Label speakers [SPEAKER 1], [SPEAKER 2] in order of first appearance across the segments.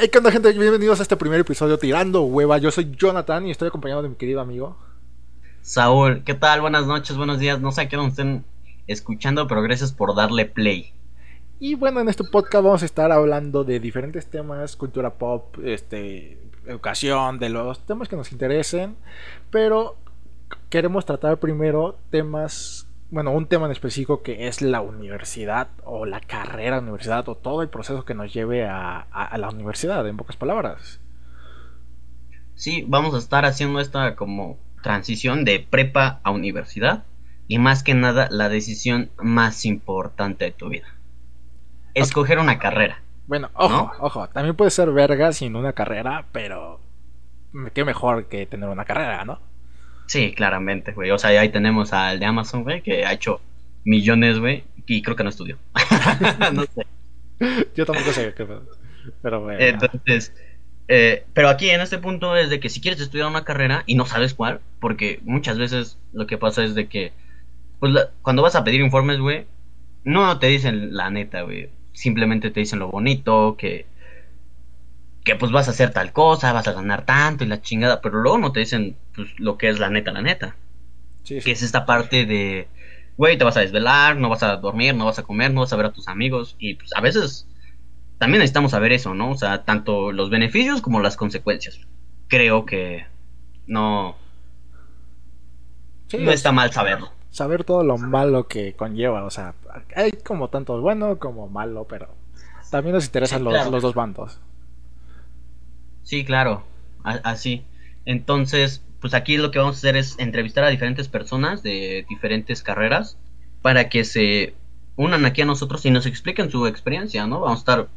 [SPEAKER 1] Hey, ¿qué onda, gente? Bienvenidos a este primer episodio Tirando Hueva. Yo soy Jonathan y estoy acompañado de mi querido amigo.
[SPEAKER 2] Saúl, ¿qué tal? Buenas noches, buenos días. No sé a qué nos estén escuchando, pero gracias por darle play.
[SPEAKER 1] Y bueno, en este podcast vamos a estar hablando de diferentes temas, cultura pop, este, educación, de los temas que nos interesen, pero queremos tratar primero temas bueno, un tema en específico que es la universidad o la carrera universidad o todo el proceso que nos lleve a, la universidad, en pocas palabras.
[SPEAKER 2] Sí, vamos a estar haciendo esta como transición de prepa a universidad y más que nada la decisión más importante de tu vida. Escoger una carrera.
[SPEAKER 1] Bueno, ojo, ojo, también puede ser verga sin una carrera, pero qué mejor que tener una carrera, ¿no?
[SPEAKER 2] Sí, claramente, güey. O sea, ahí tenemos al de Amazon, güey, que ha hecho millones, güey, y creo que no estudió. no sé.
[SPEAKER 1] Yo tampoco sé qué pero.
[SPEAKER 2] Entonces, eh, pero aquí en este punto es de que si quieres estudiar una carrera y no sabes cuál, porque muchas veces lo que pasa es de que, pues cuando vas a pedir informes, güey, no te dicen la neta, güey. Simplemente te dicen lo bonito, que que pues vas a hacer tal cosa, vas a ganar tanto y la chingada, pero luego no te dicen pues lo que es la neta, la neta. Que es esta parte de, güey, te vas a desvelar, no vas a dormir, no vas a comer, no vas a ver a tus amigos y pues a veces también necesitamos saber eso, ¿no? O sea, tanto los beneficios como las consecuencias. Creo que no no está mal saberlo.
[SPEAKER 1] Saber todo lo malo que conlleva, o sea, hay como tanto bueno como malo, pero también nos interesan los, los dos bandos.
[SPEAKER 2] Sí, claro, así. Entonces, pues aquí lo que vamos a hacer es entrevistar a diferentes personas de diferentes carreras para que se unan aquí a nosotros y nos expliquen su experiencia, ¿no? Vamos a estar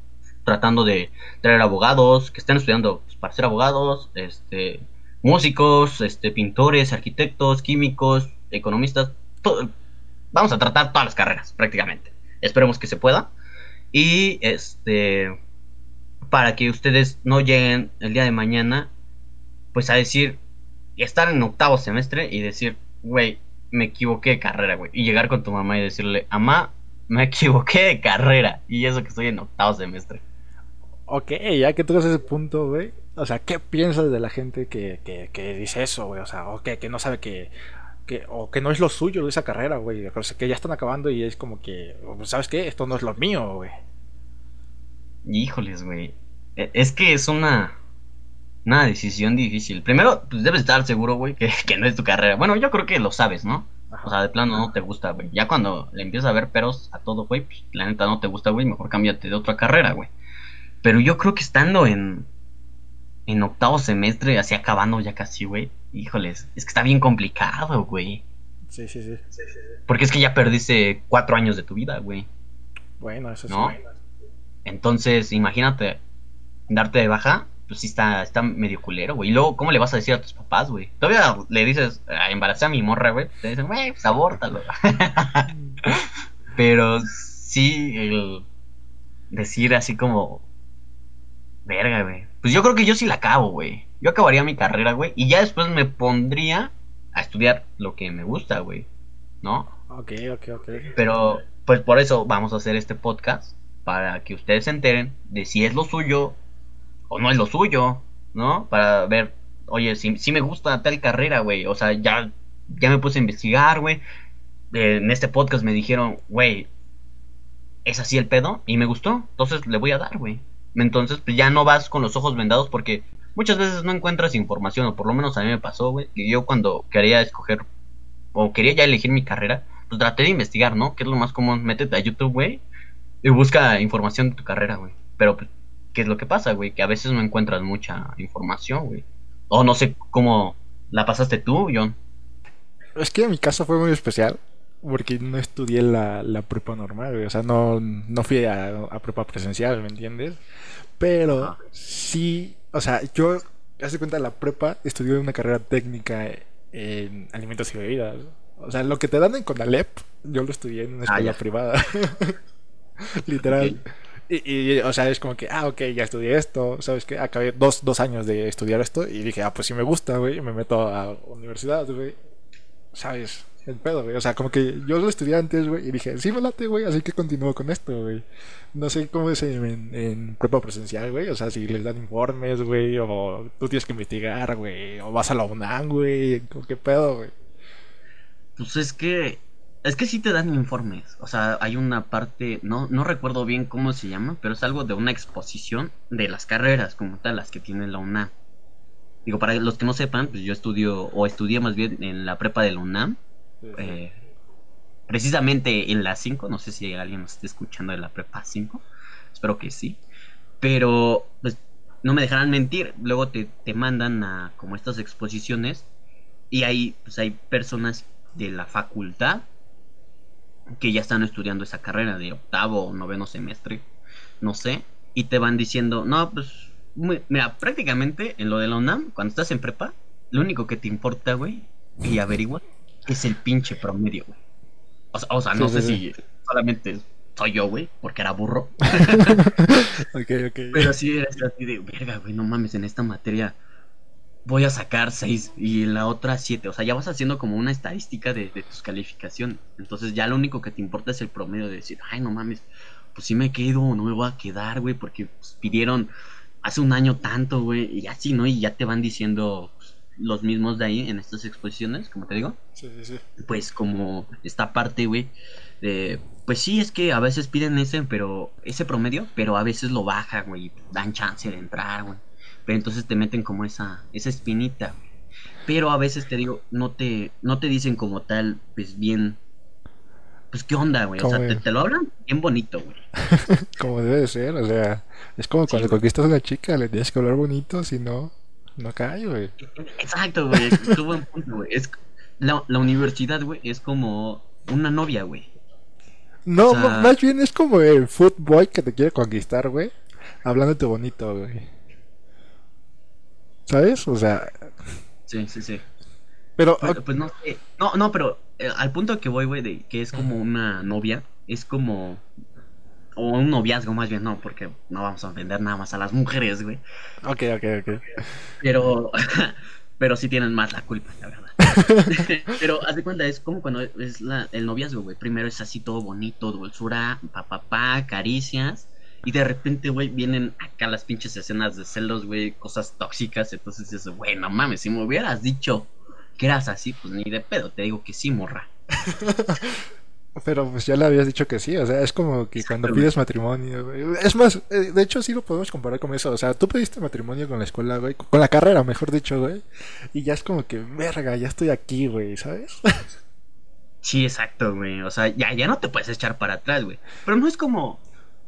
[SPEAKER 2] tratando de traer abogados que estén estudiando pues, para ser abogados, este, músicos, este, pintores, arquitectos, químicos, economistas, todo. Vamos a tratar todas las carreras prácticamente. Esperemos que se pueda. Y este para que ustedes no lleguen el día de mañana, pues a decir, estar en octavo semestre y decir, güey, me equivoqué de carrera, güey. Y llegar con tu mamá y decirle, mamá, me equivoqué de carrera. Y eso que estoy en octavo semestre.
[SPEAKER 1] Ok, ya que tú ese punto, güey. O sea, ¿qué piensas de la gente que, que, dice eso, güey? O sea, o que, no sabe que, que, o que no es lo suyo de esa carrera, güey. O sea, que ya están acabando y es como que, ¿sabes qué? Esto no es lo mío, güey.
[SPEAKER 2] Híjoles, güey. E, es que es una, una decisión difícil. Primero, pues debes estar seguro, güey, que, no es tu carrera. Bueno, yo creo que lo sabes, ¿no? O sea, de plano no te gusta, güey. Ya cuando le empiezas a ver peros a todo, güey, pues la neta no te gusta, güey, mejor cámbiate de otra carrera, güey. Pero yo creo que estando en, en octavo semestre, así acabando ya casi, güey, híjoles, es que está bien complicado, güey.
[SPEAKER 1] Sí, sí, sí.
[SPEAKER 2] Porque es que ya perdiste cuatro años de tu vida, güey.
[SPEAKER 1] Bueno, eso
[SPEAKER 2] ¿no? sí. Entonces, imagínate, darte de baja, pues sí está, está medio culero, güey. Y luego, ¿cómo le vas a decir a tus papás, güey? Todavía le dices, ah, embaracé a mi morra, güey. Te dicen, güey, pues abórtalo. Pero sí, el decir así como, verga, güey. Pues yo creo que yo sí la acabo, güey. Yo acabaría mi carrera, güey. Y ya después me pondría a estudiar lo que me gusta, güey. ¿No?
[SPEAKER 1] Ok, ok, ok.
[SPEAKER 2] Pero, pues por eso vamos a hacer este podcast. Para que ustedes se enteren de si es lo suyo o no es lo suyo, ¿no? Para ver, oye, si, si me gusta tal carrera, güey, o sea, ya, ya me puse a investigar, güey. en este podcast me dijeron, güey, es así el pedo y me gustó, entonces le voy a dar, güey. Entonces, pues ya no vas con los ojos vendados porque muchas veces no encuentras información, o por lo menos a mí me pasó, güey, yo cuando quería escoger o quería ya elegir mi carrera, pues traté de investigar, ¿no? Que es lo más común, métete a YouTube, güey, y busca información de tu carrera, güey. Pero pues qué es lo que pasa, güey, que a veces no encuentras mucha información, güey. O no sé cómo la pasaste tú, John.
[SPEAKER 1] Es que en mi caso fue muy especial porque no estudié la, la prepa normal, güey. O sea, no, no fui a, a prepa presencial, ¿me entiendes? Pero ah. sí, o sea, yo, hace cuenta, la prepa estudié una carrera técnica en alimentos y bebidas. O sea, lo que te dan en Conalep, yo lo estudié en una ah, escuela privada. Literal. Y, o sea, es como que, ah, ok, ya estudié esto, ¿sabes qué? Acabé dos, dos años de estudiar esto y dije, ah, pues si me gusta, güey, me meto a universidad, güey. ¿Sabes? el pedo, güey. O sea, como que yo lo estudié antes, güey, y dije, sí me güey, así que continúo con esto, güey. No sé cómo es en, en prueba presencial, güey. O sea, si les dan informes, güey, o tú tienes que investigar, güey, o vas a la UNAM, güey. ¿Qué pedo, güey?
[SPEAKER 2] Pues es que es que sí te dan informes. O sea, hay una parte, no, no recuerdo bien cómo se llama, pero es algo de una exposición de las carreras como tal, las que tiene la UNAM. Digo, para los que no sepan, pues yo estudio, o estudié más bien en la prepa de la UNAM. Eh, precisamente en la 5, no sé si alguien nos esté escuchando de la prepa 5. Espero que sí. Pero, pues, no me dejarán mentir. Luego te, te mandan a como estas exposiciones. Y ahí, pues hay personas de la facultad que ya están estudiando esa carrera de octavo o noveno semestre, no sé, y te van diciendo, no, pues, mira, prácticamente en lo de la UNAM, cuando estás en prepa, lo único que te importa, güey, y averigua, es el pinche promedio, güey. O sea, no sé si solamente soy yo, güey, porque era burro.
[SPEAKER 1] ok, ok.
[SPEAKER 2] Pero sí era así de, verga, güey, no mames, en esta materia voy a sacar 6 y la otra 7. O sea, ya vas haciendo como una estadística de, tus calificaciones. Entonces ya lo único que te importa es el promedio de decir, ay, no mames, pues si me quedo o no me voy a quedar, güey, porque pues, pidieron hace un año tanto, güey, y así, ¿no? Y ya te van diciendo pues, los mismos de ahí en estas exposiciones, como te digo.
[SPEAKER 1] Sí, sí, sí.
[SPEAKER 2] Pues como esta parte, güey, de... Pues sí, es que a veces piden ese, pero ese promedio, pero a veces lo bajan, güey, dan chance de entrar, güey. Pero entonces te meten como esa, esa espinita. Pero a veces te digo, no te, no te dicen como tal, pues bien. Pues qué onda, güey. O sea, te, lo hablan bien bonito, güey.
[SPEAKER 1] como debe de ser, o sea, es como cuando conquistas a una chica, le tienes que hablar bonito, si no, no cae, güey.
[SPEAKER 2] Exacto, güey. Es buen punto, güey. Es, la, la universidad, güey, es como una novia, güey.
[SPEAKER 1] No, más bien es como el footboy que te quiere conquistar, güey. Hablándote bonito, güey. ¿Sabes? O sea.
[SPEAKER 2] Sí, sí, sí.
[SPEAKER 1] Pero.
[SPEAKER 2] Pues, no sé. No, no, pero eh, al punto que voy, güey, de que es como una novia, es como. O un noviazgo más bien, no, porque no vamos a ofender nada más a las mujeres, güey.
[SPEAKER 1] Ok, ok, ok.
[SPEAKER 2] Pero. pero sí tienen más la culpa, la verdad. pero haz de cuenta, es como cuando es la, el noviazgo, güey. Primero es así todo bonito, dulzura, papá, pa, caricias. Y de repente, güey, vienen acá las pinches escenas de celos, güey, cosas tóxicas. Entonces dices, güey, no mames, si me hubieras dicho que eras así, pues ni de pedo, te digo que sí, morra.
[SPEAKER 1] Pero pues ya le habías dicho que sí, o sea, es como que cuando pides matrimonio, güey. Es más, eh, de hecho sí lo podemos comparar con eso, o sea, tú pediste matrimonio con la escuela, güey, con la carrera, mejor dicho, güey. Y ya es como que, verga, ya estoy aquí, güey, ¿sabes?
[SPEAKER 2] Sí, exacto, güey. O sea, ya, ya no te puedes echar para atrás, güey. Pero no es como,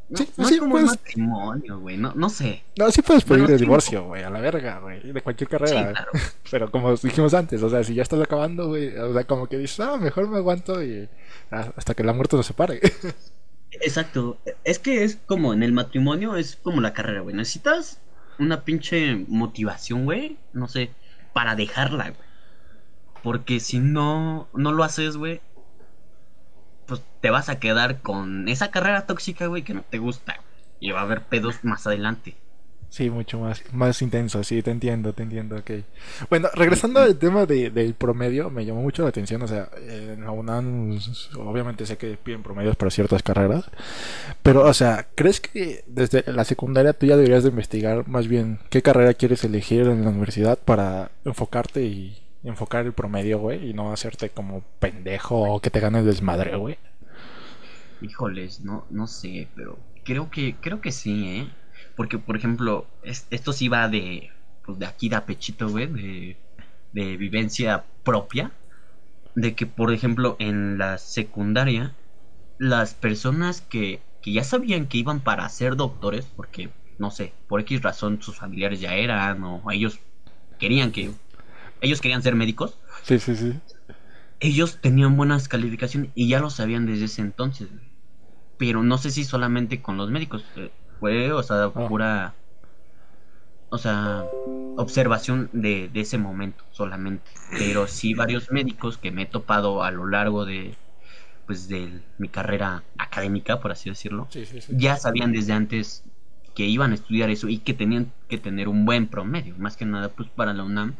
[SPEAKER 2] no,
[SPEAKER 1] sí,
[SPEAKER 2] no sí, es como puedes... matrimonio, güey. No, no sé.
[SPEAKER 1] No, sí puedes pedir el divorcio, güey, a la verga, güey. De cualquier carrera. Sí, claro. Pero como dijimos antes, o sea, si ya estás acabando, güey, o sea, como que dices, ah, mejor me aguanto y hasta que la muerte nos separe.
[SPEAKER 2] Exacto. Es que es como en el matrimonio, es como la carrera, güey. Necesitas una pinche motivación, güey. No sé, para dejarla, güey. Porque si no, no lo haces, güey, pues te vas a quedar con esa carrera tóxica, güey, que no te gusta. Y va a haber pedos más adelante.
[SPEAKER 1] Sí, mucho más, más intenso, sí, te entiendo, te entiendo, ok. Bueno, regresando al tema de, del promedio, me llamó mucho la atención, o sea, en la UNAM, obviamente sé que piden promedios para ciertas carreras, pero, o sea, ¿crees que desde la secundaria tú ya deberías de investigar más bien qué carrera quieres elegir en la universidad para enfocarte y enfocar el promedio, güey, y no hacerte como pendejo o que te ganes desmadre, güey.
[SPEAKER 2] Híjoles, no, no sé, pero creo que, creo que sí, ¿eh? Porque, por ejemplo, esto sí va de, pues de aquí de apechito, güey, de, de vivencia propia. De que, por ejemplo, en la secundaria, las personas que, que ya sabían que iban para ser doctores, porque, no sé, por X razón sus familiares ya eran, o ellos querían que ellos querían ser médicos.
[SPEAKER 1] Sí, sí, sí.
[SPEAKER 2] Ellos tenían buenas calificaciones y ya lo sabían desde ese entonces. Pero no sé si solamente con los médicos. Eh, fue, o sea, ah. pura. O sea, observación de, de, ese momento solamente. Pero sí varios médicos que me he topado a lo largo de pues de mi carrera académica, por así decirlo, ya sabían desde antes que iban a estudiar eso y que tenían que tener un buen promedio, más que nada pues para la UNAM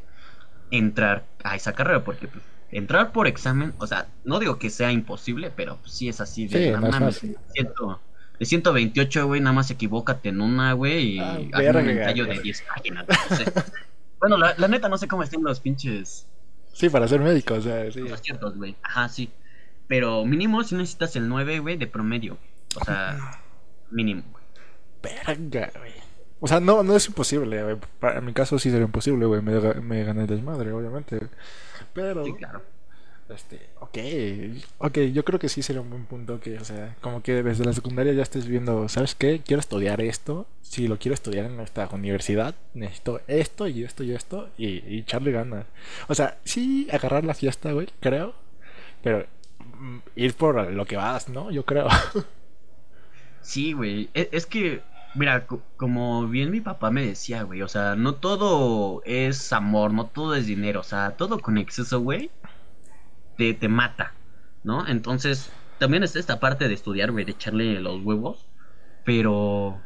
[SPEAKER 2] entrar a esa carrera, porque pues, entrar por examen, o sea, no digo que sea imposible, pero pues sí es así de,
[SPEAKER 1] Sí,
[SPEAKER 2] mames,
[SPEAKER 1] fácil.
[SPEAKER 2] ciento- de 128, güey, nada más equivócate en una, güey, y
[SPEAKER 1] Ah,
[SPEAKER 2] un ensayo de
[SPEAKER 1] güey.
[SPEAKER 2] 10 páginas, no sé. Bueno, la, la neta no sé cómo estén los pinches
[SPEAKER 1] Sí, para ser médico, o sea, sí.
[SPEAKER 2] los ciertos, güey. Ajá, sí. Pero mínimo si necesitas el 9, güey, de promedio. O sea, mínimo, güey.
[SPEAKER 1] Verga, güey. O sea, no, no es imposible, güey. Para- En mi caso sí sería imposible, güey. Me, me gané el desmadre, obviamente. Pero,
[SPEAKER 2] Sí, claro.
[SPEAKER 1] este, ok. Ok, yo creo que sí sería un buen punto que, o sea, como que desde la secundaria ya estés viendo, ¿sabes qué? Quiero estudiar esto. Si lo quiero estudiar en esta universidad, necesito esto y esto y esto y, y echarle ganas. O sea, sí agarrar la fiesta, güey, creo. Pero mm, ir por lo que vas, ¿no? Yo creo.
[SPEAKER 2] Sí, güey. Es, es que, mira, co- como bien mi papá me decía, güey, o sea, no todo es amor, no todo es dinero, o sea, todo con exceso, güey, te, te mata, ¿no? Entonces, también está esta parte de estudiar, güey, de echarle los huevos, pero...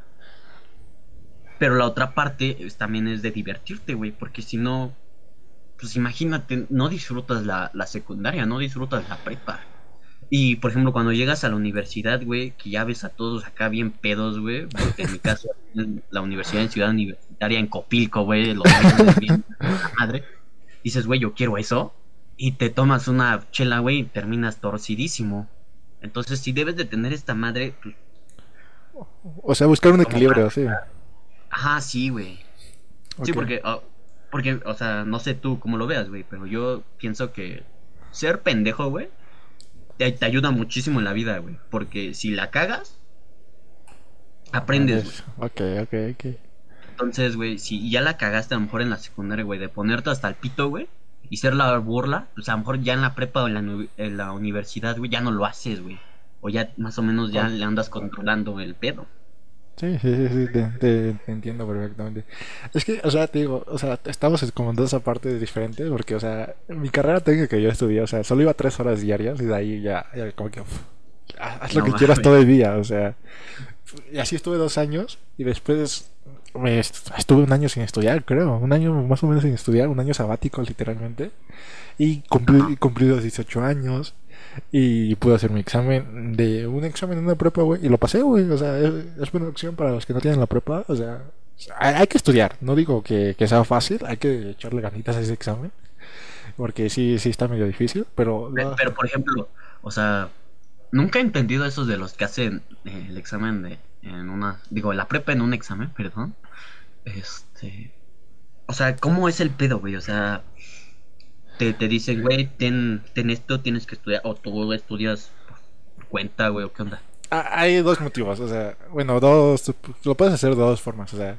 [SPEAKER 2] Pero la otra parte es- también es de divertirte, güey, porque si no, pues imagínate, no disfrutas la, la secundaria, no disfrutas la prepa. Y por ejemplo, cuando llegas a la universidad, güey, que ya ves a todos acá bien pedos, güey, porque en mi caso, en la universidad en Ciudad Universitaria, en Copilco, güey, los bien, la madre, dices, güey, yo quiero eso, y te tomas una chela, güey, y terminas torcidísimo. Entonces, si debes de tener esta madre, pues,
[SPEAKER 1] O sea, buscar un equilibrio, sí.
[SPEAKER 2] ajá, sí, güey. Sí, porque, ah, porque, o sea, no sé tú cómo lo veas, güey, pero yo pienso que ser pendejo, güey, te, te ayuda muchísimo en la vida, güey. Porque si la cagas, aprendes, güey.
[SPEAKER 1] Ok, ok, ok.
[SPEAKER 2] Entonces, güey, si ya la cagaste a lo mejor en la secundaria, güey, de ponerte hasta el pito, güey, y ser la burla, pues a lo mejor ya en la prepa o en la, en la universidad, güey, ya no lo haces, güey. O ya más o menos ya le andas controlando el pedo.
[SPEAKER 1] Sí, sí, sí, sí, te, te- te entiendo perfectamente. Es que, o sea, te digo, o sea, estamos como en dos partes diferentes, porque, o sea, mi carrera técnica que yo estudié, o sea, solo iba tres horas diarias y de ahí ya, ya como que, uf, haz lo
[SPEAKER 2] No
[SPEAKER 1] que quieras todo el día, o sea, y así estuve dos años y después me est- estuve un año sin estudiar, creo, un año más o menos sin estudiar, un año sabático literalmente, y cumplí, cumplí los 18 años. Y pude hacer mi examen de un examen en una prepa, güey. Y lo pasé, güey. O sea, es, es buena opción para los que no tienen la prepa. O sea, hay, que estudiar. No digo que, que sea fácil. Hay que echarle ganitas a ese examen. Porque sí, sí está medio difícil. Pero,
[SPEAKER 2] Pero, por ejemplo, o sea, nunca he entendido esos de los que hacen eh, el examen de en una, digo, la prepa en un examen, perdón. Este, o sea, ¿cómo es el pedo, güey? O sea, te, te dicen, güey, ten, ten esto, tienes que estudiar, o tú estudias por cuenta, güey, o qué onda.
[SPEAKER 1] Ah, Hay dos motivos, o sea, bueno, dos, lo puedes hacer de dos formas, o sea,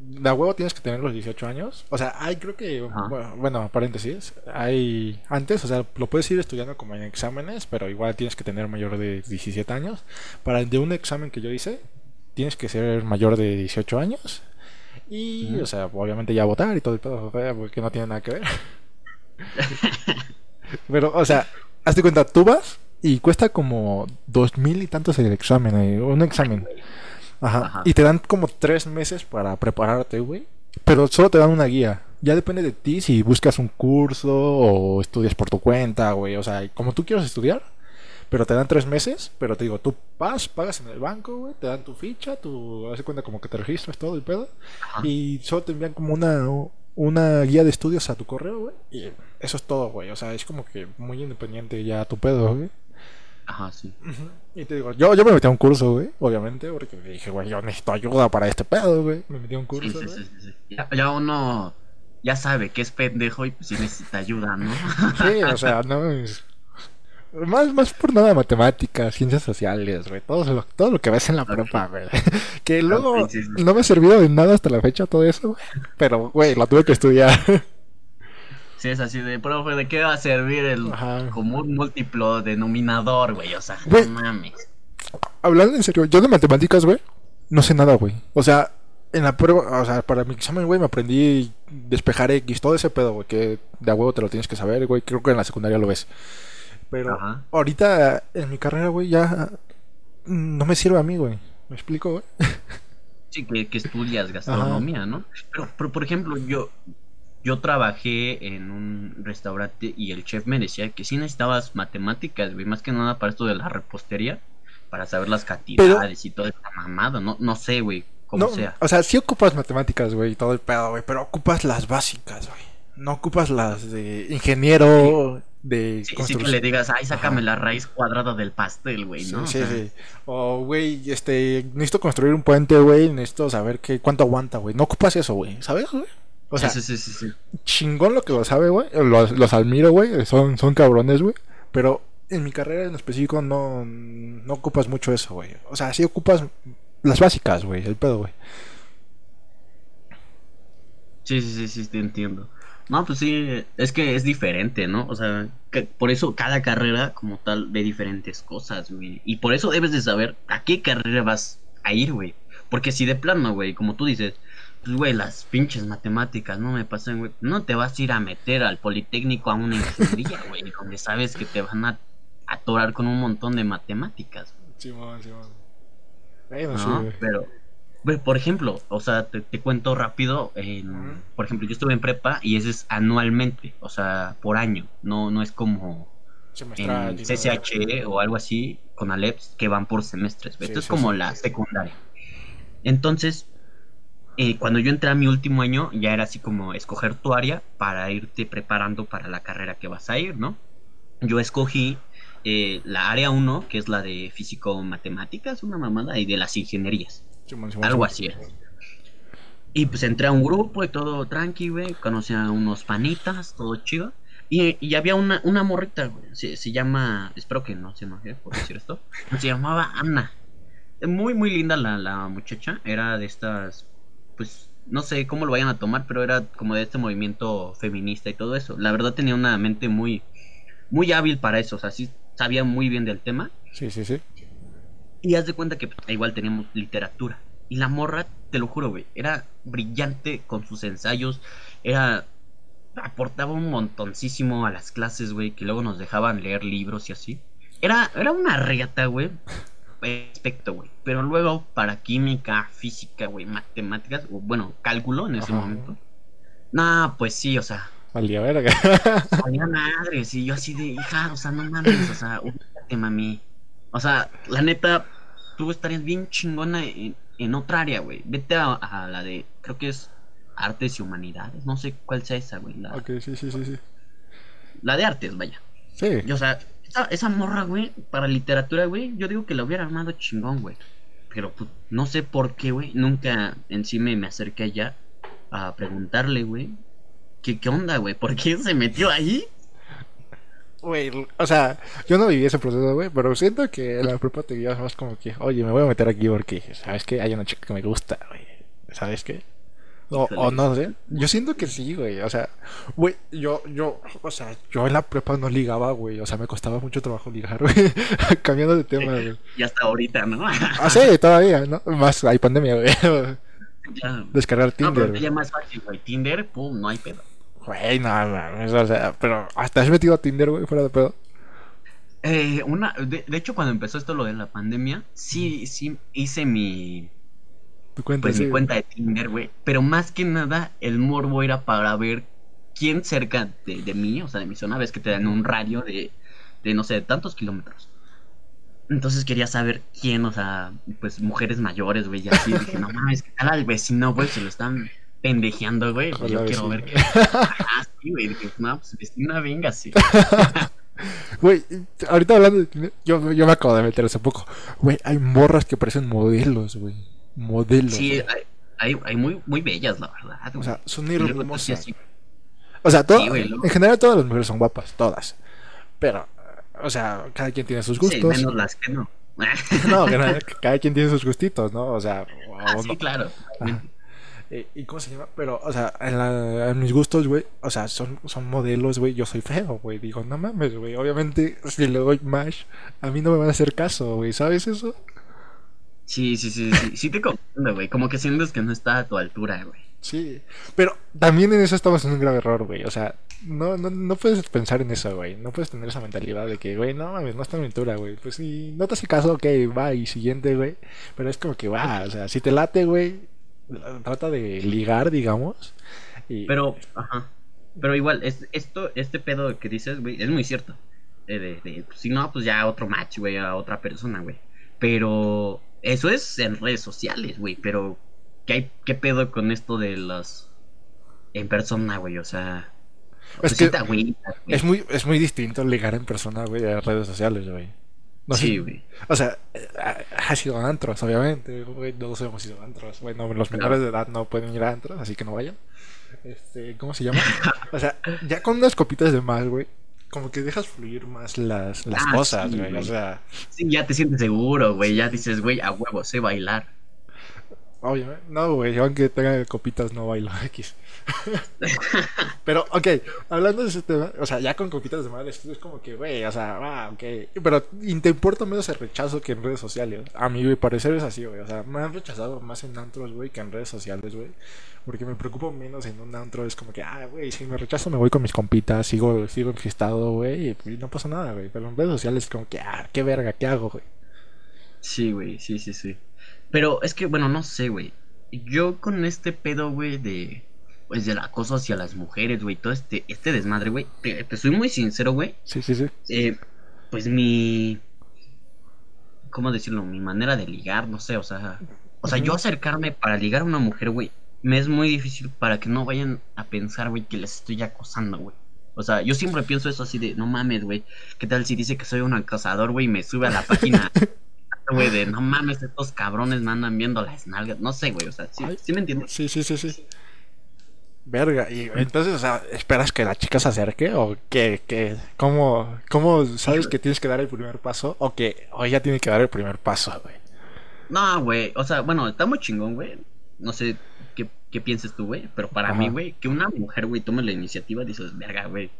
[SPEAKER 1] de a huevo tienes que tener los 18 años, o sea, hay creo que, bueno, bueno, paréntesis, hay antes, o sea, lo puedes ir estudiando como en exámenes, pero igual tienes que tener mayor de 17 años. Para el de un examen que yo hice, tienes que ser mayor de 18 años y, o sea, obviamente ya votar y todo el pedo, porque no tiene nada que ver. Pero, o sea, hazte cuenta, tú vas y cuesta como dos mil y tantos el examen, eh, un examen. Ajá.
[SPEAKER 2] Ajá.
[SPEAKER 1] Y te dan como tres meses para prepararte, güey. Pero solo te dan una guía. Ya depende de ti si buscas un curso o estudias por tu cuenta, güey. O sea, como tú quieras estudiar. Pero te dan tres meses. Pero te digo, tú vas, pagas en el banco, güey. Te dan tu ficha, tu. Hace cuenta como que te registras todo el pedo.
[SPEAKER 2] Ajá.
[SPEAKER 1] Y solo te envían como una, una guía de estudios a tu correo, güey. Y eso es todo, güey. O sea, es como que muy independiente ya tu pedo, güey.
[SPEAKER 2] Ajá, sí.
[SPEAKER 1] Y te digo, yo, yo me metí a un curso, güey, obviamente, porque dije, güey, yo necesito ayuda para este pedo, güey. Me metí a un curso,
[SPEAKER 2] sí, sí, sí. Ya, ya uno ya sabe que es pendejo y pues sí necesita ayuda, ¿no?
[SPEAKER 1] Sí, o sea, no es... Más, más por nada matemáticas, ciencias sociales, güey. Todo lo, todo lo que ves en la prepa, güey. Que luego no me ha servido de nada hasta la fecha todo eso, güey. Pero, güey, lo tuve que estudiar.
[SPEAKER 2] Sí, es así de, profe, ¿de qué va a servir el
[SPEAKER 1] Ajá.
[SPEAKER 2] común múltiplo denominador, güey? O sea,
[SPEAKER 1] Güey.
[SPEAKER 2] no mames.
[SPEAKER 1] Hablando en serio, yo de matemáticas, güey, no sé nada, güey. O sea, en la prueba, o sea, para mi examen, güey, me aprendí despejar X, todo ese pedo, güey, que de a huevo te lo tienes que saber, güey. Creo que en la secundaria lo ves. Pero
[SPEAKER 2] Ajá.
[SPEAKER 1] ahorita en mi carrera, güey, ya no me sirve a mí, güey. ¿Me explico, güey?
[SPEAKER 2] Sí, que, que estudias gastronomía, ¿no? Pero, pero, por ejemplo, yo, yo trabajé en un restaurante y el chef me decía que sí necesitabas matemáticas, güey, más que nada para esto de la repostería, para saber las cantidades y toda esta mamada, no, no sé, güey, como sea.
[SPEAKER 1] O sea, sí ocupas matemáticas, güey, y todo el pedo, güey, pero ocupas las básicas, güey. No ocupas las de ingeniero de
[SPEAKER 2] sí, sí, que le digas, ay, sácame la raíz cuadrada del pastel, güey, ¿no?
[SPEAKER 1] Sí, sí, O, güey, este, necesito construir un puente, güey, necesito saber qué, cuánto aguanta, güey. No ocupas eso, güey, ¿sabes, güey? O sea,
[SPEAKER 2] sí, sí, sí, sí.
[SPEAKER 1] chingón lo que lo sabe, güey. Los, los admiro, güey. Son, son cabrones, güey. Pero en mi carrera en específico no, no ocupas mucho eso, güey. O sea, sí ocupas las básicas, güey. El pedo, güey.
[SPEAKER 2] Sí, sí, sí, sí, te entiendo. No, pues sí, es que es diferente, ¿no? O sea, que por eso cada carrera como tal ve diferentes cosas, güey. Y por eso debes de saber a qué carrera vas a ir, güey. Porque si de plano, güey, como tú dices, pues, güey, las pinches matemáticas no me pasan, güey. No te vas a ir a meter al Politécnico a una ingeniería, güey, donde sabes que te van a atorar con un montón de matemáticas.
[SPEAKER 1] Sí, sí,
[SPEAKER 2] no, pero, güey, por ejemplo, o sea, te, cuento rápido, por ejemplo, yo estuve en prepa y ese es anualmente, o sea, por año, no, no es como en CCH o algo así, con Aleps, que van por semestres, esto es como la secundaria. Entonces, eh, cuando yo entré a mi último año, ya era así como escoger tu área para irte preparando para la carrera que vas a ir, ¿no? Yo escogí eh, la área 1, que es la de físico-matemáticas, una mamada, y de las ingenierías. Algo así Y pues entré a un grupo y todo tranqui, güey. Conocí a unos panitas, todo chido. Y, había una, una morrita, güey. Se, llama. Espero que no se enoje por decir esto. Se llamaba Ana. Muy, muy linda la, la muchacha. Era de estas pues no sé cómo lo vayan a tomar, pero era como de este movimiento feminista y todo eso. La verdad tenía una mente muy, muy hábil para eso, o sea, sí sabía muy bien del tema.
[SPEAKER 1] Sí, sí, sí.
[SPEAKER 2] Y haz de cuenta que pues, igual teníamos literatura. Y la morra, te lo juro, güey, era brillante con sus ensayos, era aportaba un montoncísimo a las clases, güey, que luego nos dejaban leer libros y así. Era, era una riata, güey aspecto, güey. Pero luego, para química, física, güey, matemáticas, o bueno, cálculo en ese momento. No, pues sí, o sea.
[SPEAKER 1] Valía verga.
[SPEAKER 2] Valía madre, sí, yo así de, hija, o sea, no mames, o sea, ubícate, mami. O sea, la neta, tú estarías bien chingona en, otra área, güey. Vete a, la de, creo que es artes y humanidades, no sé cuál sea esa, güey. La,
[SPEAKER 1] ok, sí, sí, sí, sí.
[SPEAKER 2] La de artes, vaya.
[SPEAKER 1] Sí.
[SPEAKER 2] o sea, esa, morra, güey, para literatura, güey, yo digo que la hubiera armado chingón, güey. Pero pues, no sé por qué, güey, nunca en sí me, acerqué allá a preguntarle, güey, ¿qué, qué onda, güey? ¿Por qué se metió ahí?
[SPEAKER 1] Güey, o sea, yo no viví ese proceso, güey, pero siento que la prepa te guías más como que, oye, me voy a meter aquí porque, ¿sabes qué? Hay una chica que me gusta, güey. ¿Sabes qué? O, no sé. Yo siento que sí, güey. O sea, güey, yo, yo, o sea, yo en la prepa no ligaba, güey. O sea, me costaba mucho trabajo ligar, güey. Cambiando de tema, güey.
[SPEAKER 2] Y hasta ahorita, ¿no?
[SPEAKER 1] ah, sí, todavía, ¿no? Más hay pandemia, güey. Descargar Tinder.
[SPEAKER 2] No, pero ya más fácil, güey. Tinder, pum, no hay pedo.
[SPEAKER 1] Güey, no, no, o sea, pero hasta has metido a Tinder, güey, fuera de pedo.
[SPEAKER 2] Eh, una, de, de hecho, cuando empezó esto lo de la pandemia, sí, sí hice mi
[SPEAKER 1] cuenta,
[SPEAKER 2] pues mi cuenta de Tinder, güey. Pero más que nada, el morbo era para ver quién cerca de, mí, o sea, de mi zona, ves que te dan un radio de, de no sé, de tantos kilómetros. Entonces quería saber quién, o sea, pues mujeres mayores, güey, y así. dije, no mames, ¿qué tal al vecino, güey? Se lo están pendejeando, güey. Pues yo quiero ver qué. Ah, sí, güey. Dije, no, pues vecina, venga, sí.
[SPEAKER 1] Güey, ahorita hablando de yo, yo me acabo de meter hace poco. Güey, hay morras que parecen modelos, güey modelos.
[SPEAKER 2] Sí, hay, hay, muy, muy bellas, la verdad.
[SPEAKER 1] O sea, son hermosas. O sea, todo, en general todas las mujeres son guapas, todas. Pero, o sea, cada quien tiene sus gustos.
[SPEAKER 2] Sí, menos las que no.
[SPEAKER 1] no, cada quien tiene sus gustitos, ¿no? O sea,
[SPEAKER 2] ah, sí, claro.
[SPEAKER 1] ¿Y cómo se llama? Pero, o sea, en, mis gustos, güey, o sea, son, son modelos, güey. Yo soy feo, güey. Digo, no mames, güey. Obviamente, si le doy mash, a mí no me van a hacer caso, güey. ¿Sabes eso?
[SPEAKER 2] Sí, sí, sí, sí, sí te comprendo, güey. Como que sientes que no está a tu altura, güey.
[SPEAKER 1] Sí, pero también en eso estamos en un grave error, güey. O sea, no, no, no puedes pensar en eso, güey. No puedes tener esa mentalidad de que, güey, no mames, no está a mi altura, güey. Pues si no te hace caso, ok, va y siguiente, güey. Pero es como que va, o sea, si te late, güey, trata de ligar, digamos.
[SPEAKER 2] Pero, ajá. Pero igual, es, esto, este pedo que dices, güey, es muy cierto. Eh, de, de, pues, si no, pues ya otro match, güey, a otra persona, güey. Pero eso es en redes sociales, güey. Pero, ¿qué, hay, ¿qué pedo con esto de las... En persona, güey? O sea...
[SPEAKER 1] Es, que es, muy, es muy distinto ligar en persona, güey, a redes sociales, güey.
[SPEAKER 2] No sí, güey.
[SPEAKER 1] O sea, ha sido antros, obviamente, güey. Todos hemos ido antros. Bueno, los menores de edad no pueden ir a antros, así que no vayan. Este, ¿cómo se llama? O sea, ya con unas copitas de más, güey. Como que dejas fluir más las, las ah, cosas, güey. O sea.
[SPEAKER 2] Sí, ya te sientes seguro, güey. Ya dices, güey, a huevo, sé bailar.
[SPEAKER 1] Obviamente. No, güey, aunque tenga copitas no bailo X. Pero, ok, hablando de ese tema, o sea, ya con copitas de madre, es como que, güey, o sea, ah, ok. Pero te importa menos el rechazo que en redes sociales. A mi parecer es así, güey. O sea, me han rechazado más en antros, güey, que en redes sociales, güey. Porque me preocupo menos en un antro. Es como que, ah, güey, si me rechazo me voy con mis compitas, sigo, sigo enfiestado, güey, y no pasa nada, güey. Pero en redes sociales es como que, ah, qué verga, ¿qué hago, güey?
[SPEAKER 2] Sí, güey, sí, sí, sí. Pero es que, bueno, no sé, güey. Yo con este pedo, güey, de. Pues del acoso hacia las mujeres, güey. Todo este, este desmadre, güey. Te, soy muy sincero, güey.
[SPEAKER 1] Sí, sí, sí.
[SPEAKER 2] Eh, pues mi. ¿Cómo decirlo? Mi manera de ligar, no sé, o sea. O sea, yo acercarme para ligar a una mujer, güey. Me es muy difícil para que no vayan a pensar, güey, que les estoy acosando, güey. O sea, yo siempre pienso eso así de, no mames, güey. ¿Qué tal si dice que soy un acosador, güey, y me sube a la página güey, de no mames, estos cabrones me andan viendo las nalgas. No sé, güey, o sea, ¿sí, me entiendes?
[SPEAKER 1] Sí, sí, sí, sí. Verga, y entonces, o sea, ¿esperas que la chica se acerque? ¿O que, que cómo, cómo sabes que tienes que dar el primer paso? ¿O que o ella tiene que dar el primer paso, güey?
[SPEAKER 2] No, güey, o sea, bueno, está muy chingón, güey. No sé qué, qué pienses tú, güey, pero para mí, güey, que una mujer, güey, tome la iniciativa, dices, verga, güey,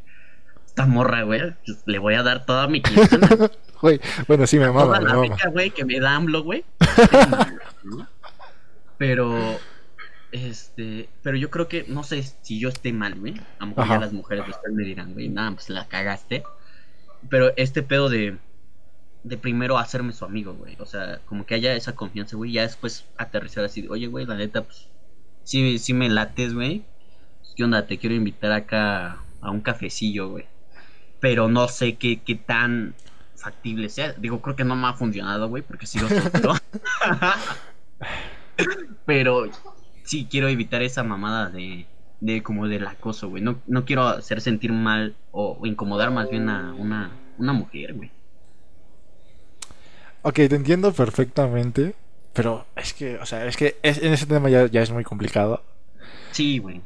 [SPEAKER 2] esta morra, güey, le voy a dar toda mi quincena.
[SPEAKER 1] Güey, bueno, sí me mama.
[SPEAKER 2] Toda la rica, güey, que me da AMLO, güey. pero, este, pero yo creo que, no sé si yo esté mal, güey. A lo mejor ya las mujeres después me dirán, güey, nada, pues la cagaste. Pero este pedo de, de primero hacerme su amigo, güey. O sea, como que haya esa confianza, güey. Ya después aterrizar así, oye, güey, la neta, pues, sí, sí me lates, güey. ¿Qué onda? Te quiero invitar acá a un cafecillo, güey. Pero no sé qué, qué tan factible sea. Digo, creo que no me ha funcionado, güey, porque sigo soltero. Pero sí quiero evitar esa mamada de, de como del acoso, güey. No, no quiero hacer sentir mal o, incomodar más bien a una, una mujer, güey.
[SPEAKER 1] Ok, te entiendo perfectamente. Pero es que, o sea, es que en ese tema ya, ya es muy complicado.
[SPEAKER 2] Sí, güey.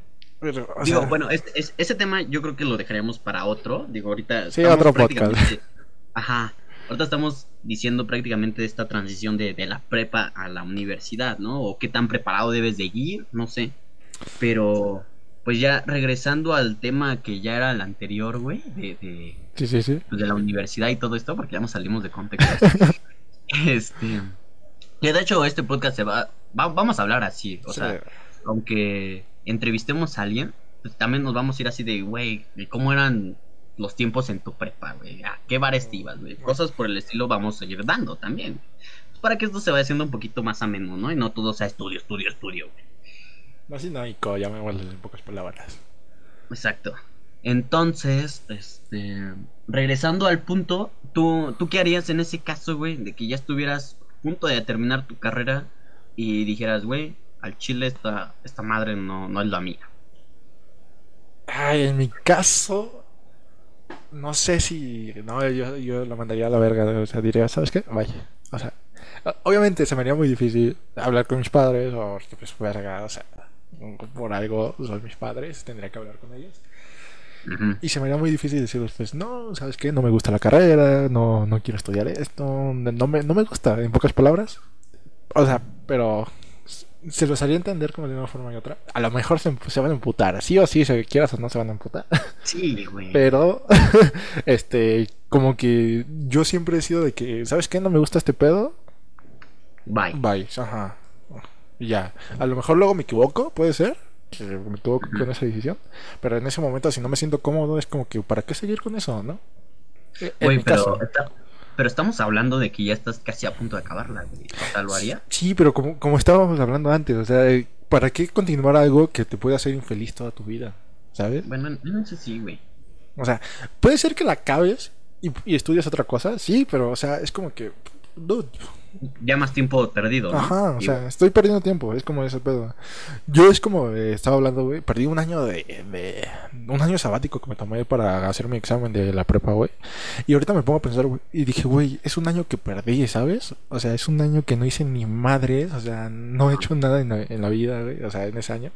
[SPEAKER 2] Digo, bueno, ese tema yo creo que lo dejaríamos para otro. Digo, ahorita.
[SPEAKER 1] Sí, otro podcast.
[SPEAKER 2] Ajá. Ahorita estamos diciendo prácticamente esta transición de, la prepa a la universidad, ¿no? O qué tan preparado debes de ir, no sé. Pero, pues ya regresando al tema que ya era el anterior, güey, de, de,
[SPEAKER 1] sí, sí, sí.
[SPEAKER 2] Pues de la universidad y todo esto, porque ya nos salimos de contexto. este. Que de hecho este podcast se va, vamos a hablar así, o sea, aunque entrevistemos a alguien, pues también nos vamos a ir así de, güey, de cómo eran los tiempos en tu prepa, güey. ¿A qué bares te ibas, güey? Cosas por el estilo vamos a seguir dando también. Pues para que esto se vaya haciendo un poquito más ameno, ¿no? Y no todo sea estudio, estudio, estudio, güey.
[SPEAKER 1] Más dinámico, ya me vuelves en pocas palabras.
[SPEAKER 2] Exacto. Entonces, este. Regresando al punto, ¿tú, ¿tú qué harías en ese caso, güey? De que ya estuvieras a punto de terminar tu carrera y dijeras, güey, al chile esta, esta madre no, no es la mía.
[SPEAKER 1] Ay, en mi caso, no sé si. No, yo, yo lo mandaría a la verga. O sea, diría, ¿sabes qué? Vaya. O sea, obviamente se me haría muy difícil hablar con mis padres o, pues, verga, o sea, por algo son mis padres, tendría que hablar con ellos. Y se me haría muy difícil decirles, pues, no, ¿sabes qué? No me gusta la carrera, no, no quiero estudiar esto, no me, no me gusta, en pocas palabras. O sea, pero se los haría entender como de una forma y otra. A lo mejor se, se van a emputar. Sí o sí, si quieras o no se van a emputar.
[SPEAKER 2] Sí, güey.
[SPEAKER 1] Pero, este, como que yo siempre he sido de que, ¿sabes qué? No me gusta este pedo.
[SPEAKER 2] Bye.
[SPEAKER 1] Bye, ajá. Ya. A lo mejor luego me equivoco, puede ser. Que me equivoco con esa decisión. Pero en ese momento, si no me siento cómodo, es como que, ¿para qué seguir con eso, no?
[SPEAKER 2] Pero. Pero estamos hablando de que ya estás casi a punto de acabarla, güey. O sea, ¿lo haría?
[SPEAKER 1] Sí, pero como, como estábamos hablando antes, o sea, ¿para qué continuar algo que te puede hacer infeliz toda tu vida? ¿sabes?
[SPEAKER 2] Bueno, no sé si, güey.
[SPEAKER 1] O sea, puede ser que la acabes y, y estudias otra cosa, sí, pero, o sea, es como que, dude,
[SPEAKER 2] Ya más tiempo perdido, ¿no?
[SPEAKER 1] Ajá, o
[SPEAKER 2] Digo,
[SPEAKER 1] sea, estoy perdiendo tiempo, es como ese pedo. Yo es como eh, estaba hablando, güey, perdí un año de, de- un año sabático que me tomé para hacer mi examen de la prepa, güey. Y ahorita me pongo a pensar, güey, y dije, güey, es un año que perdí, ¿sabes? O sea, es un año que no hice ni madres, o sea, no he hecho nada en la, en la vida, güey, o sea, en ese año.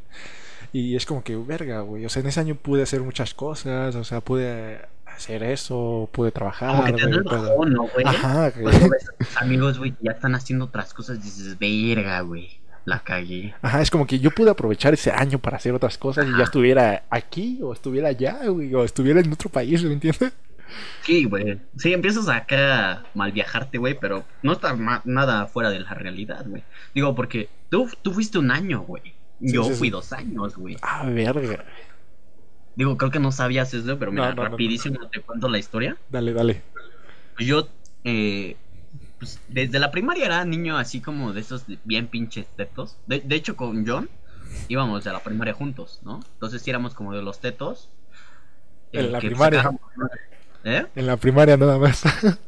[SPEAKER 1] Y es como que, verga, güey, o sea, en ese año pude hacer muchas cosas, o sea, pude hacer eso, pude trabajar,
[SPEAKER 2] Como que te
[SPEAKER 1] güey,
[SPEAKER 2] bajón, ¿no, güey?
[SPEAKER 1] Ajá, güey.
[SPEAKER 2] Cuando ves a tus amigos, güey, que ya están haciendo otras cosas, dices, verga, güey, la cagué.
[SPEAKER 1] Ajá, es como que yo pude aprovechar ese año para hacer otras cosas y ya estuviera aquí o estuviera allá, güey, o estuviera en otro país, ¿me entiendes?
[SPEAKER 2] Sí, güey. Sí, empiezas acá a mal viajarte, güey, pero no está nada fuera de la realidad, güey. Digo, porque tú, tú fuiste un año, güey.
[SPEAKER 1] Sí,
[SPEAKER 2] Yo
[SPEAKER 1] sí,
[SPEAKER 2] fui dos años, güey.
[SPEAKER 1] Ah, verga.
[SPEAKER 2] Digo, creo que no sabías eso, pero mira,
[SPEAKER 1] No, no, no,
[SPEAKER 2] rapidísimo te cuento la historia.
[SPEAKER 1] Dale, dale.
[SPEAKER 2] Pues yo, eh, pues desde la primaria era niño así como de esos bien pinches tetos. De, de hecho, con John íbamos a la primaria juntos, ¿no? Entonces sí éramos como de los tetos. eh,
[SPEAKER 1] En la primaria.
[SPEAKER 2] ¿Eh?
[SPEAKER 1] En la primaria nada más.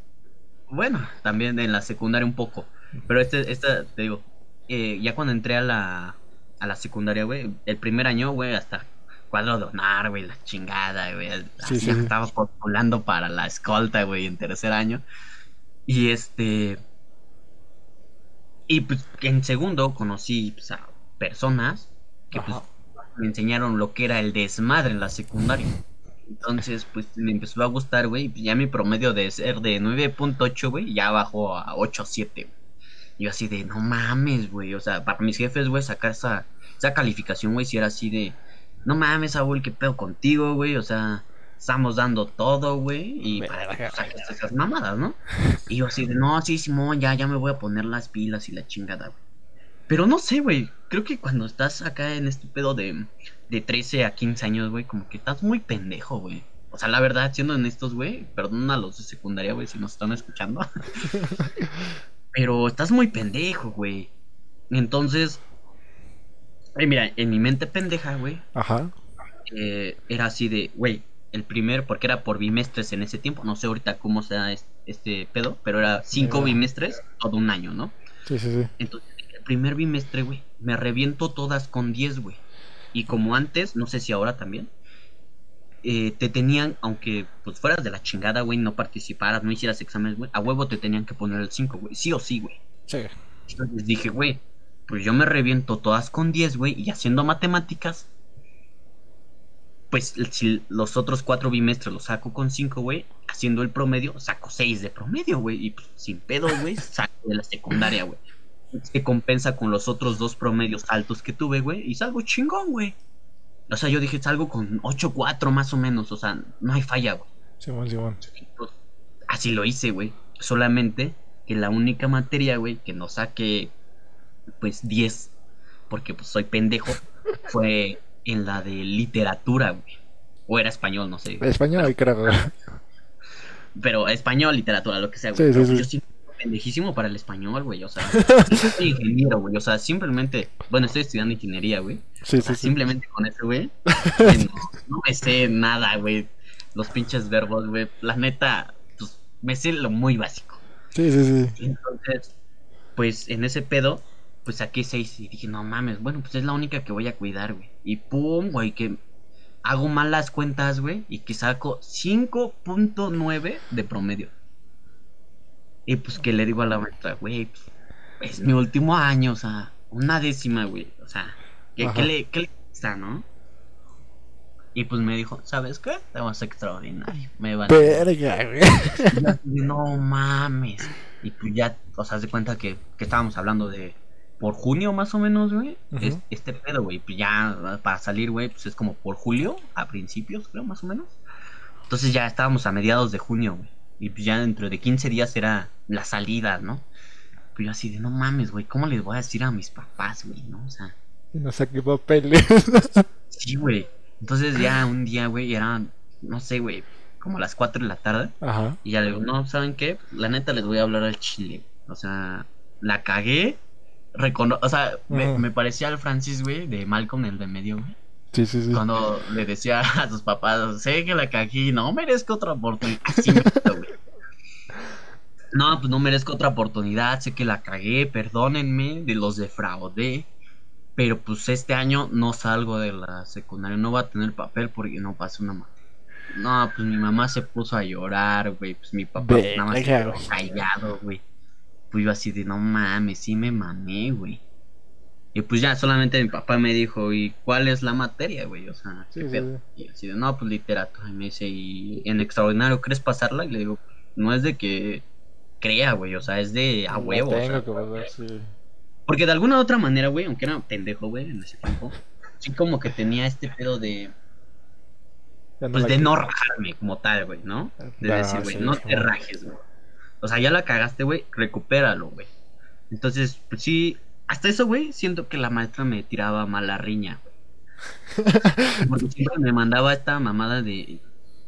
[SPEAKER 2] Bueno, también en la secundaria un poco. Pero este, esta, te digo, eh, ya cuando entré a la, a la secundaria, güey, el primer año, güey, hasta cuadro de honor, güey, la chingada, güey.
[SPEAKER 1] Sí,
[SPEAKER 2] así
[SPEAKER 1] sí,
[SPEAKER 2] estaba postulando para la escolta, güey, en tercer año. Y este. Y pues en segundo conocí pues, a personas que pues, me enseñaron lo que era el desmadre en la secundaria. Entonces, pues me empezó a gustar, güey. Ya mi promedio de ser de 9.8, güey, ya bajó a 8.7. güey. Y yo así de, no mames, güey. O sea, para mis jefes, güey, sacar esa, esa calificación, güey, si era así de, no mames, Saúl, qué pedo contigo, güey. O sea, estamos dando todo, güey. Y para que saques esas mamadas, ¿no? Y yo así de, no, sí, Simón, ya, ya me voy a poner las pilas y la chingada, güey. Pero no sé, güey. Creo que cuando estás acá en este pedo de, de 13 a 15 años, güey, como que estás muy pendejo, güey. O sea, la verdad, siendo honestos, güey, perdón a los de secundaria, güey, si nos están escuchando. Pero estás muy pendejo, güey. Entonces, ay, mira, en mi mente pendeja, güey,
[SPEAKER 1] Ajá.
[SPEAKER 2] eh, era así de, güey, el primer, porque era por bimestres en ese tiempo, no sé ahorita cómo sea es- este pedo, pero era cinco bimestres todo un año, ¿no?
[SPEAKER 1] Sí, sí, sí.
[SPEAKER 2] Entonces, el primer bimestre, güey, me reviento todas con 10, güey. Y como antes, no sé si ahora también, eh, te tenían, aunque pues fueras de la chingada, güey, no participaras, no hicieras exámenes, güey, a huevo te tenían que poner el 5, güey, sí o sí, güey.
[SPEAKER 1] Sí.
[SPEAKER 2] Entonces dije, güey, pues yo me reviento todas con 10, güey, y haciendo matemáticas, pues si los otros cuatro bimestres los saco con 5, güey, haciendo el promedio, saco 6 de promedio, güey, y pues, sin pedo, güey, saco de la secundaria, güey. Se compensa con los otros dos promedios altos que tuve, güey, y salgo chingón, güey. O sea, yo dije, salgo con 8-4 más o menos, o sea, no hay falla, güey.
[SPEAKER 1] Simón, Simón.
[SPEAKER 2] Así lo hice, güey. Solamente que la única materia, güey, que no saqué, pues 10, porque pues soy pendejo, fue en la de literatura, güey. O era español, no sé.
[SPEAKER 1] Español, creo.
[SPEAKER 2] Pero español, literatura, lo que sea, güey.
[SPEAKER 1] sí,
[SPEAKER 2] Pero,
[SPEAKER 1] sí.
[SPEAKER 2] pues, Yo sí pendejísimo para el español, güey. O sea, soy ingeniero, güey. O sea, simplemente, bueno, estoy estudiando ingeniería, güey.
[SPEAKER 1] Sí,
[SPEAKER 2] O sea, simplemente con eso, güey. No, no me sé nada, güey. Los pinches verbos, güey. La neta, pues me sé lo muy básico.
[SPEAKER 1] Sí, sí, sí.
[SPEAKER 2] Entonces, pues en ese pedo, pues saqué seis y dije, no mames, bueno, pues es la única que voy a cuidar, güey. Y pum, güey, que hago mal las cuentas, güey, y que saco 5.9 de promedio. Y pues que le digo a la maestra, güey, pues, es mi último año, o sea, una décima, güey. O sea, ¿qué, le, qué le está, no? Y pues me dijo, ¿sabes qué? Te vas extraordinario. Me van
[SPEAKER 1] Verga, güey.
[SPEAKER 2] no mames. Y pues ya, o sea, de cuenta que, que estábamos hablando de por junio más o menos, güey. Es- Este pedo, güey. Pues ya para salir, güey, pues es como por julio, a principios, creo, más o menos. Entonces ya estábamos a mediados de junio, güey. Y pues ya dentro de 15 días era la salida, ¿no? Pues yo así de, no mames, güey, ¿cómo les voy a decir a mis papás, güey, no? O sea,
[SPEAKER 1] Y no saqué papeles.
[SPEAKER 2] sí, güey. Entonces ya un día, güey, eran, no sé, güey, como las 4 de la tarde.
[SPEAKER 1] Ajá.
[SPEAKER 2] Y ya le digo, no, ¿saben qué? La neta les voy a hablar al chile. O sea, la cagué. Recono o sea, me,
[SPEAKER 1] Ajá.
[SPEAKER 2] me parecía al Francis, güey, de Malcolm, el de medio, güey.
[SPEAKER 1] Sí, sí, sí.
[SPEAKER 2] Cuando le decía a sus papás, sé que la cagué, no merezco otra oportunidad. Quedó, güey. No, pues no merezco otra oportunidad, sé que la cagué, perdónenme, de los defraudé. Pero pues este año no salgo de la secundaria, no va a tener papel porque no pasé una materia. No, pues mi mamá se puso a llorar, güey. Pues mi papá nada más se quedó callado, güey. Pues yo así de, no mames, sí me mamé, güey. Y pues ya, solamente mi papá me dijo, ¿y cuál es la materia, güey? O sea, ¿qué
[SPEAKER 1] Sí, sí,
[SPEAKER 2] pedo? Y así de, no, pues literatura. Y me dice, ¿y en extraordinario crees pasarla? Y le digo, no es de que crea, güey, o sea, es de a huevo. o
[SPEAKER 1] Tengo
[SPEAKER 2] sea,
[SPEAKER 1] que pasar, sí.
[SPEAKER 2] porque de alguna u otra manera, güey, aunque era pendejo, güey, en ese tiempo, sí como que tenía este pedo de, pues de no rajarme como tal, güey, ¿no? De
[SPEAKER 1] Ah,
[SPEAKER 2] decir, güey, no te rajes, güey. O sea, ya la cagaste, güey, recupéralo, güey. Entonces, pues sí, hasta eso, güey, siento que la maestra me tiraba mala riña. Porque siempre me mandaba esta mamada de...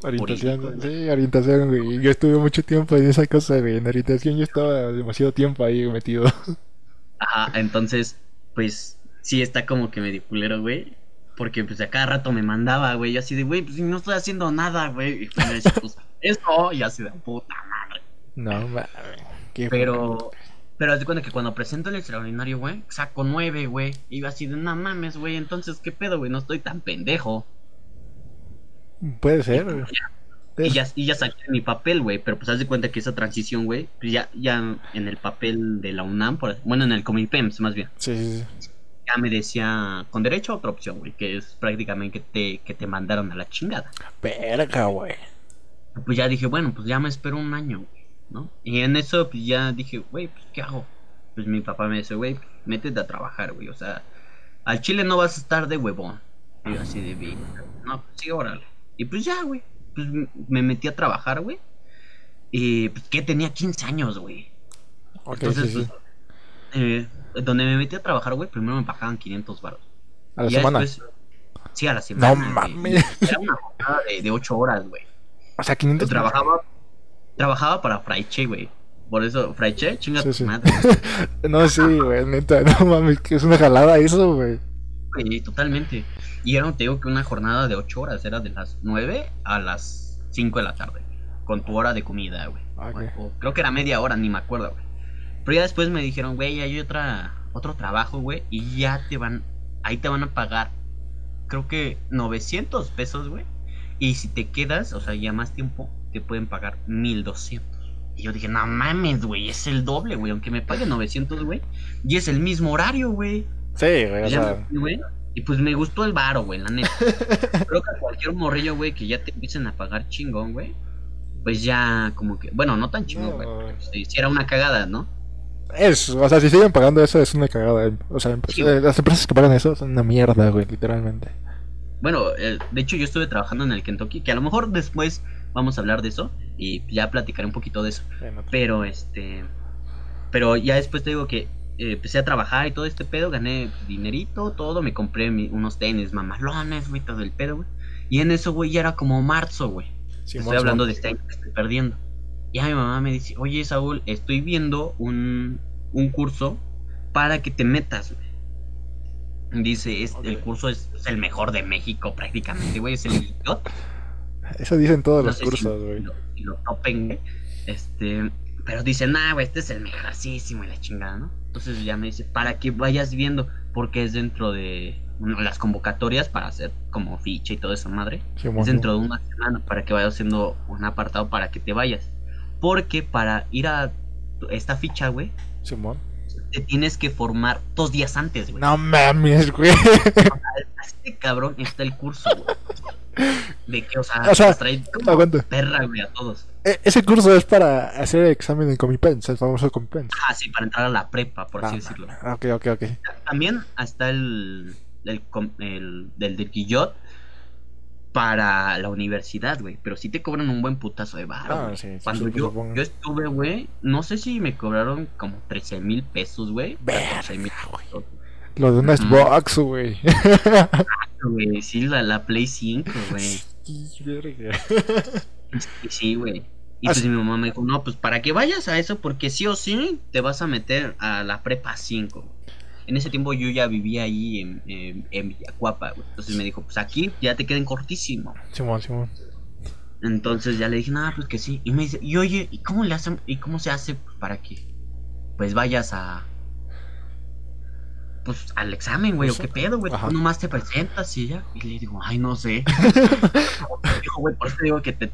[SPEAKER 1] Orientación, sí, orientación, güey. Yo estuve mucho tiempo en esa cosa, güey. En orientación yo estaba demasiado tiempo ahí metido.
[SPEAKER 2] Ajá, entonces, pues sí está como que medio culero, güey. Porque pues a cada rato me mandaba, güey. Yo así de, güey, pues no estoy haciendo nada, güey. Y pues pues eso, y así de puta.
[SPEAKER 1] No, mames.
[SPEAKER 2] Pero, pero haz de cuenta que cuando presento el extraordinario, güey, saco nueve, güey. Y yo así de, no mames, güey. Entonces, ¿qué pedo, güey? No estoy tan pendejo.
[SPEAKER 1] Puede ser, güey.
[SPEAKER 2] Y ya, y ya saqué mi papel, güey. Pero pues haz de cuenta que esa transición, güey, pues ya, ya en el papel de la UNAM, por, bueno, en el Comipems, más bien.
[SPEAKER 1] Sí, sí, sí.
[SPEAKER 2] ya me decía con derecho a otra opción, güey, que es prácticamente que te, que te mandaron a la chingada.
[SPEAKER 1] Verga, güey.
[SPEAKER 2] Pues ya dije, bueno, pues ya me espero un año, güey, ¿no? Y en eso pues ya dije, güey, pues ¿qué hago? Pues mi papá me dice, güey, métete a trabajar, güey, o sea, al chile no vas a estar de huevón. Y yo así de, "Vi, no, pues sí, órale. Y pues ya, güey, pues me metí a trabajar, güey. Y pues que tenía 15 años, güey.
[SPEAKER 1] Ok,
[SPEAKER 2] Entonces,
[SPEAKER 1] sí, sí.
[SPEAKER 2] pues, eh, donde me metí a trabajar, güey, primero me pagaban 500 baros.
[SPEAKER 1] A la
[SPEAKER 2] Y
[SPEAKER 1] semana.
[SPEAKER 2] después- sí, a la semana. güey.
[SPEAKER 1] mames.
[SPEAKER 2] Era una jornada de, de 8 horas, güey.
[SPEAKER 1] O sea, 500
[SPEAKER 2] Trabajaba, trabajaba para Fraiche, güey. Por eso, Fraiche, chinga
[SPEAKER 1] Sí,
[SPEAKER 2] tu
[SPEAKER 1] sí.
[SPEAKER 2] madre.
[SPEAKER 1] No, sí, güey, neta, no mames, que es una jalada eso, güey.
[SPEAKER 2] güey, totalmente. Y era, te digo que una jornada de 8 horas, era de las 9 a las 5 de la tarde. Con tu hora de comida, güey.
[SPEAKER 1] Ah, Ok.
[SPEAKER 2] O- o creo que era media hora, ni me acuerdo, güey. Pero ya después me dijeron, güey, hay otra, otro trabajo, güey. Y ya te van, ahí te van a pagar, creo que 900 pesos, güey. Y si te quedas, o sea, ya más tiempo, te pueden pagar 1200. Y yo dije, no mames, güey, es el doble, güey. Aunque me paguen 900, güey. Y es el mismo horario, güey.
[SPEAKER 1] Sí, güey,
[SPEAKER 2] me Y pues me gustó el varo, güey, la neta. Creo que a cualquier morrillo, güey, que ya te empiecen a pagar chingón, güey. Pues ya, como que. Bueno, no tan chingón, güey. Se hiciera una cagada, ¿no?
[SPEAKER 1] es, o sea, si siguen pagando eso es una cagada. eh. O sea,
[SPEAKER 2] Sí,
[SPEAKER 1] eh, las empresas que pagan eso son una mierda, güey, literalmente.
[SPEAKER 2] Bueno, eh, de hecho, yo estuve trabajando en el Kentucky, que a lo mejor después vamos a hablar de eso y ya platicaré un poquito de eso. Pero este. Pero ya después te digo que eh, empecé a trabajar y todo este pedo, gané dinerito, todo, me compré mi- unos tenis mamalones, güey, todo el pedo, güey. Y en eso, güey, ya era como marzo, güey.
[SPEAKER 1] Simón,
[SPEAKER 2] estoy hablando de este año que estoy perdiendo. Ya mi mamá me dice, oye Saúl, estoy viendo un, un curso para que te metas, güey. Dice, es, el curso es, es el mejor de México prácticamente, güey, es el IOT.
[SPEAKER 1] Eso dicen todos
[SPEAKER 2] No
[SPEAKER 1] los cursos, güey.
[SPEAKER 2] si lo topen. Este, pero dicen, nah, güey, este es el mejorcísimo y la chingada, ¿no? Entonces ya me dice, para que vayas viendo, porque es dentro de bueno, las convocatorias para hacer como ficha y toda esa madre. Es dentro de una semana para que vayas haciendo un apartado para que te vayas. Porque para ir a esta ficha, güey,
[SPEAKER 1] Simón.
[SPEAKER 2] te tienes que formar dos días antes, güey.
[SPEAKER 1] No mames, güey.
[SPEAKER 2] Así de cabrón está el curso, güey. De que, o sea,
[SPEAKER 1] O sea,
[SPEAKER 2] como perra, güey, a todos.
[SPEAKER 1] E- Ese curso es para hacer el examen en Comipens, el famoso Comipens.
[SPEAKER 2] Ah, sí, para entrar a la prepa, por así
[SPEAKER 1] Ah,
[SPEAKER 2] decirlo.
[SPEAKER 1] Ok, ok, ok.
[SPEAKER 2] También hasta el, el, del del Guillot para la universidad, güey. Pero sí te cobran un buen putazo de barro.
[SPEAKER 1] Ah, sí, sí,
[SPEAKER 2] Cuando
[SPEAKER 1] sí,
[SPEAKER 2] yo, yo estuve, güey, no sé si me cobraron como 13 mil pesos, güey. 14 mil pesos,
[SPEAKER 1] Lo de una. Xbox, güey.
[SPEAKER 2] güey. Sí, la, la Play 5, güey. Sí, güey. Y pues mi mamá me dijo, no, pues para que vayas a eso, porque sí o sí te vas a meter a la prepa 5. en ese tiempo yo ya vivía ahí en, en, en Villacuapa, güey. Entonces me dijo, pues aquí ya te queden cortísimo.
[SPEAKER 1] Simón, Simón.
[SPEAKER 2] Entonces ya le dije, nada, pues que sí. Y me dice, y oye, ¿y cómo le hacen? ¿Y cómo se hace para que pues vayas a pues al examen, güey, o qué pedo, güey, tú nomás te presentas y ya. Y le digo, ay, no sé. dijo, güey, por eso te digo que te,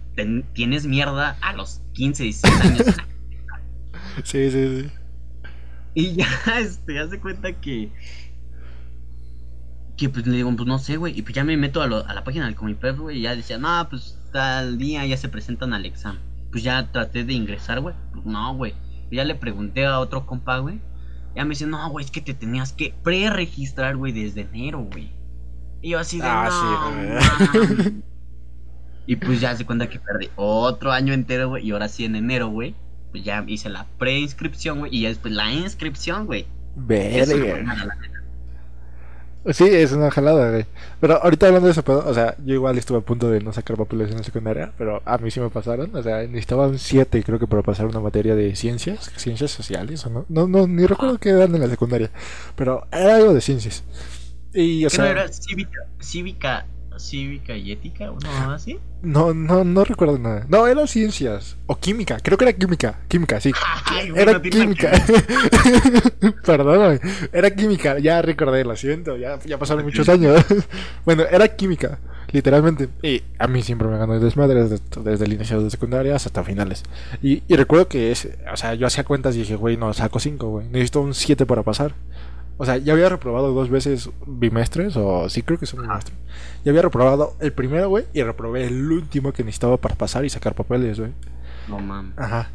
[SPEAKER 2] tienes mierda a los 15, 16 años.
[SPEAKER 1] sí, sí, sí.
[SPEAKER 2] Y ya, este, ya se cuenta que. Que pues le digo, pues no sé, güey. Y pues ya me meto a, a la página del Comipep, güey. Y ya decía, no, pues tal día ya se presentan al examen. Pues ya traté de ingresar, güey. Pues no, güey. Ya le pregunté a otro compa, güey. Ya me dice, no, güey, es que te tenías que pre-registrar, güey, desde enero, güey. Y yo así de, ah, sí, Y pues ya se cuenta que perdí otro año entero, güey. Y ahora sí en enero, güey pues ya hice la preinscripción, güey, y ya después la inscripción, güey.
[SPEAKER 1] Verga. Sí, es una jalada, güey. Pero ahorita hablando de eso, o sea, yo igual estuve a punto de no sacar papeles en la secundaria, pero a mí sí me pasaron. O sea, necesitaba un 7, creo que para pasar una materia de ciencias, ciencias sociales, o no. No, no ni recuerdo qué eran en la secundaria, pero era algo de ciencias. Y, o sea,
[SPEAKER 2] no era cívica, cívica cívica y ética, ¿o no así?
[SPEAKER 1] No, no, no recuerdo nada. No, era ciencias. O química, creo que era química. Química, sí. era química. Perdón, era química. Ya recordé, lo siento. Ya, ya pasaron muchos años. bueno, era química, literalmente. Y a mí siempre me ganó el desmadre desde, desde el inicio de secundaria hasta finales. Y, y recuerdo que, es, o sea, yo hacía cuentas y dije, güey, no, saco 5, güey. Necesito un 7 para pasar. O sea, ya había reprobado dos veces bimestres, o sí creo que son bimestres. Ya había reprobado el primero, güey, y reprobé el último que necesitaba para pasar y sacar papeles, güey.
[SPEAKER 2] No mames.
[SPEAKER 1] Ajá.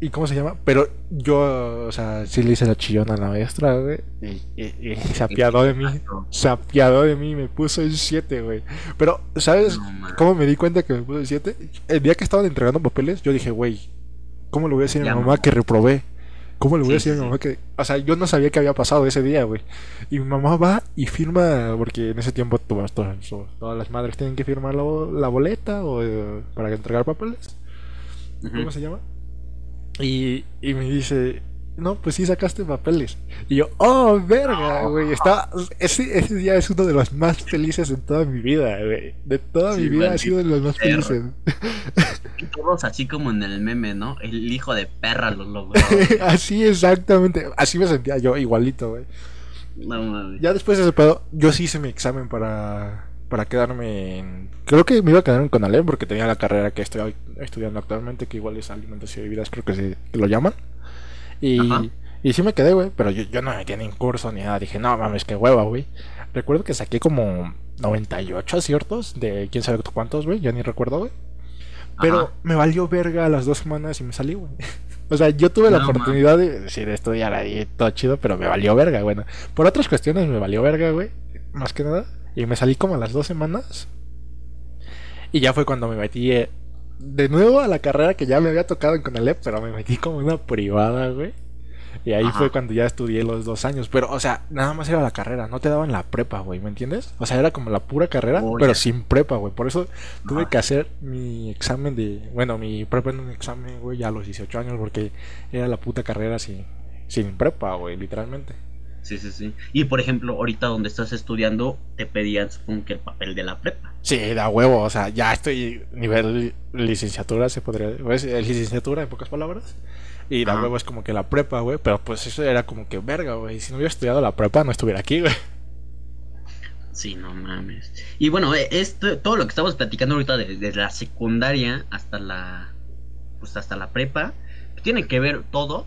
[SPEAKER 1] ¿Y cómo se llama? Pero yo, o sea, sí le hice la chillona a la maestra, güey. Y, y, se apiadó de mí. Se apiadó de mí, me puso el 7, güey. Pero, ¿sabes cómo me di cuenta que me puso el 7? El día que estaban entregando papeles, yo dije, güey, ¿cómo le voy a decir a mi mamá que reprobé? ¿Cómo le voy a decir a mi mamá que.? O sea, yo no sabía que había pasado ese día, güey. Y mi mamá va y firma, porque en ese tiempo todas, todas, todas las madres tienen que firmar la, boleta o eh, para entregar papeles. ¿Cómo se llama? Y, y me dice, no, pues sí sacaste papeles. Y yo, oh, verga, güey. Estaba, ese, ese día es uno de los más felices en toda mi vida, güey. De toda mi vida ha sido de los más felices.
[SPEAKER 2] Y todos así como en el meme, ¿no? El hijo de perra lo logró.
[SPEAKER 1] así exactamente. Así me sentía yo, igualito, güey.
[SPEAKER 2] No mames.
[SPEAKER 1] Ya después de ese pedo, yo sí hice mi examen para, para quedarme en... Creo que me iba a quedar en Conalep porque tenía la carrera que estoy estudiando actualmente, que igual es alimentación y vidas, creo que, se, que lo llaman. Y, y sí me quedé, güey, pero yo, yo no me metí en curso ni nada. Dije, no mames, qué hueva, güey. Recuerdo que saqué como 98 aciertos de quién sabe cuántos, güey, ya ni recuerdo, güey. Pero me valió verga las dos semanas y me salí, güey. O sea, yo tuve la oportunidad de, decir de estudiar ahí todo chido, pero me valió verga, bueno. Por otras cuestiones me valió verga, güey. Más que nada. Y me salí como a las dos semanas. Y ya fue cuando me metí eh, de nuevo a la carrera que ya me había tocado en Conalep, pero me metí como una privada, güey. Y ahí fue cuando ya estudié los dos años. Pero, o sea, nada más era la carrera, no te daban la prepa, güey, ¿me entiendes? O sea, era como la pura carrera, pero sin prepa, güey. Por eso tuve que hacer mi examen de. Bueno, mi prepa en un examen, güey, ya a los 18 años, porque era la puta carrera sin, sin prepa, güey, literalmente.
[SPEAKER 2] Sí, sí, sí. Y por ejemplo, ahorita donde estás estudiando, te pedían, supongo que el papel de la prepa.
[SPEAKER 1] Sí, da huevo, o sea, ya estoy nivel licenciatura, se podría decir. Licenciatura, en pocas palabras. Y la huevo es como que la prepa, güey. Pero pues eso era como que verga, güey. Si no hubiera estudiado la prepa, no estuviera aquí, güey.
[SPEAKER 2] Sí, no mames. Y bueno, eh, esto, todo lo que estamos platicando ahorita desde la secundaria hasta la. Pues hasta la prepa. Tiene que ver todo.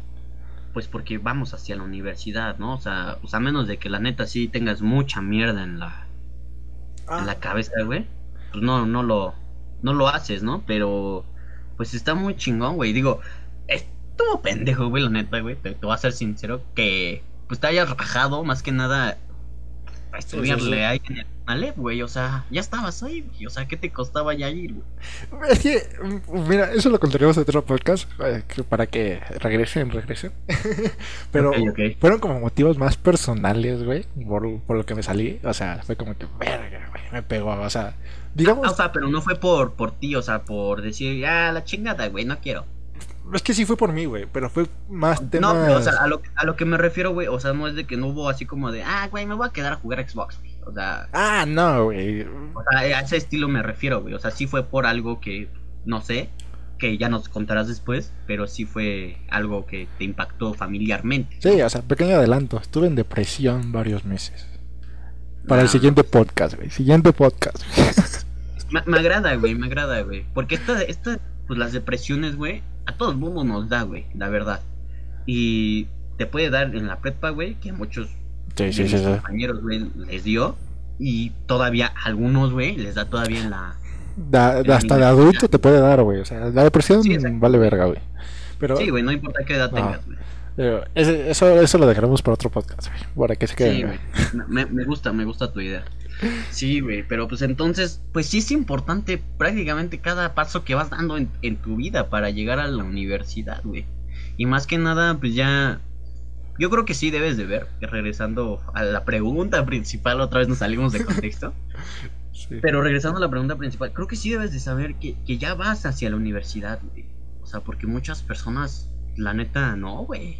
[SPEAKER 2] Pues porque vamos hacia la universidad, ¿no? O sea, pues a menos de que la neta sí tengas mucha mierda en la. En la ah. cabeza, güey. Pues no, no lo. No lo haces, ¿no? Pero. Pues está muy chingón, güey. Digo, estuvo pendejo, güey, la neta, güey. Te, voy a ser sincero que pues te hayas rajado más que nada a estudiarle ahí en el Alep, güey. O sea, ya estabas ahí, güey. O sea, ¿qué te costaba ya ir,
[SPEAKER 1] güey? Es que, mira, eso lo contaríamos en otro podcast eh, para que regresen, regresen. Pero fueron como motivos más personales, güey, por, por, lo que me salí. O sea, fue como que, verga, güey, me pegó. O sea, digamos.
[SPEAKER 2] Ah, o sea, pero no fue por, por ti, o sea, por decir, ah, la chingada, güey, no quiero.
[SPEAKER 1] Es que sí fue por mí, güey, pero fue más
[SPEAKER 2] tema. No, pero, o sea, a lo, a lo que me refiero, güey, o sea, no es de que no hubo así como de, ah, güey, me voy a quedar a jugar Xbox, güey. O sea.
[SPEAKER 1] Ah, no, güey.
[SPEAKER 2] O sea, a ese estilo me refiero, güey. O sea, sí fue por algo que, no sé, que ya nos contarás después, pero sí fue algo que te impactó familiarmente.
[SPEAKER 1] Sí, o sea, pequeño adelanto. Estuve en depresión varios meses. Para el ah. siguiente podcast, güey. Siguiente podcast.
[SPEAKER 2] me, agrada, güey, me agrada, güey. Porque esta, esta, pues las depresiones, güey, a todo el mundo nos da, güey, la verdad. Y te puede dar en la prepa, güey, que a muchos compañeros, güey, les dio. Y todavía algunos, güey, les da todavía en la...
[SPEAKER 1] hasta de adulto te puede dar, güey. O sea, la depresión vale verga, güey.
[SPEAKER 2] Pero, sí, güey, no importa qué edad tengas, güey.
[SPEAKER 1] eso, eso lo dejaremos para otro podcast, güey. Para que se quede.
[SPEAKER 2] Güey. Me, me, gusta, me gusta tu idea. Sí, güey, pero pues entonces, pues sí es importante prácticamente cada paso que vas dando en, en tu vida para llegar a la universidad, güey. Y más que nada, pues ya yo creo que sí debes de ver, regresando a la pregunta principal, otra vez nos salimos de contexto. Pero regresando a la pregunta principal, creo que sí debes de saber que, que ya vas hacia la universidad, güey. O sea, porque muchas personas, la neta, no, güey.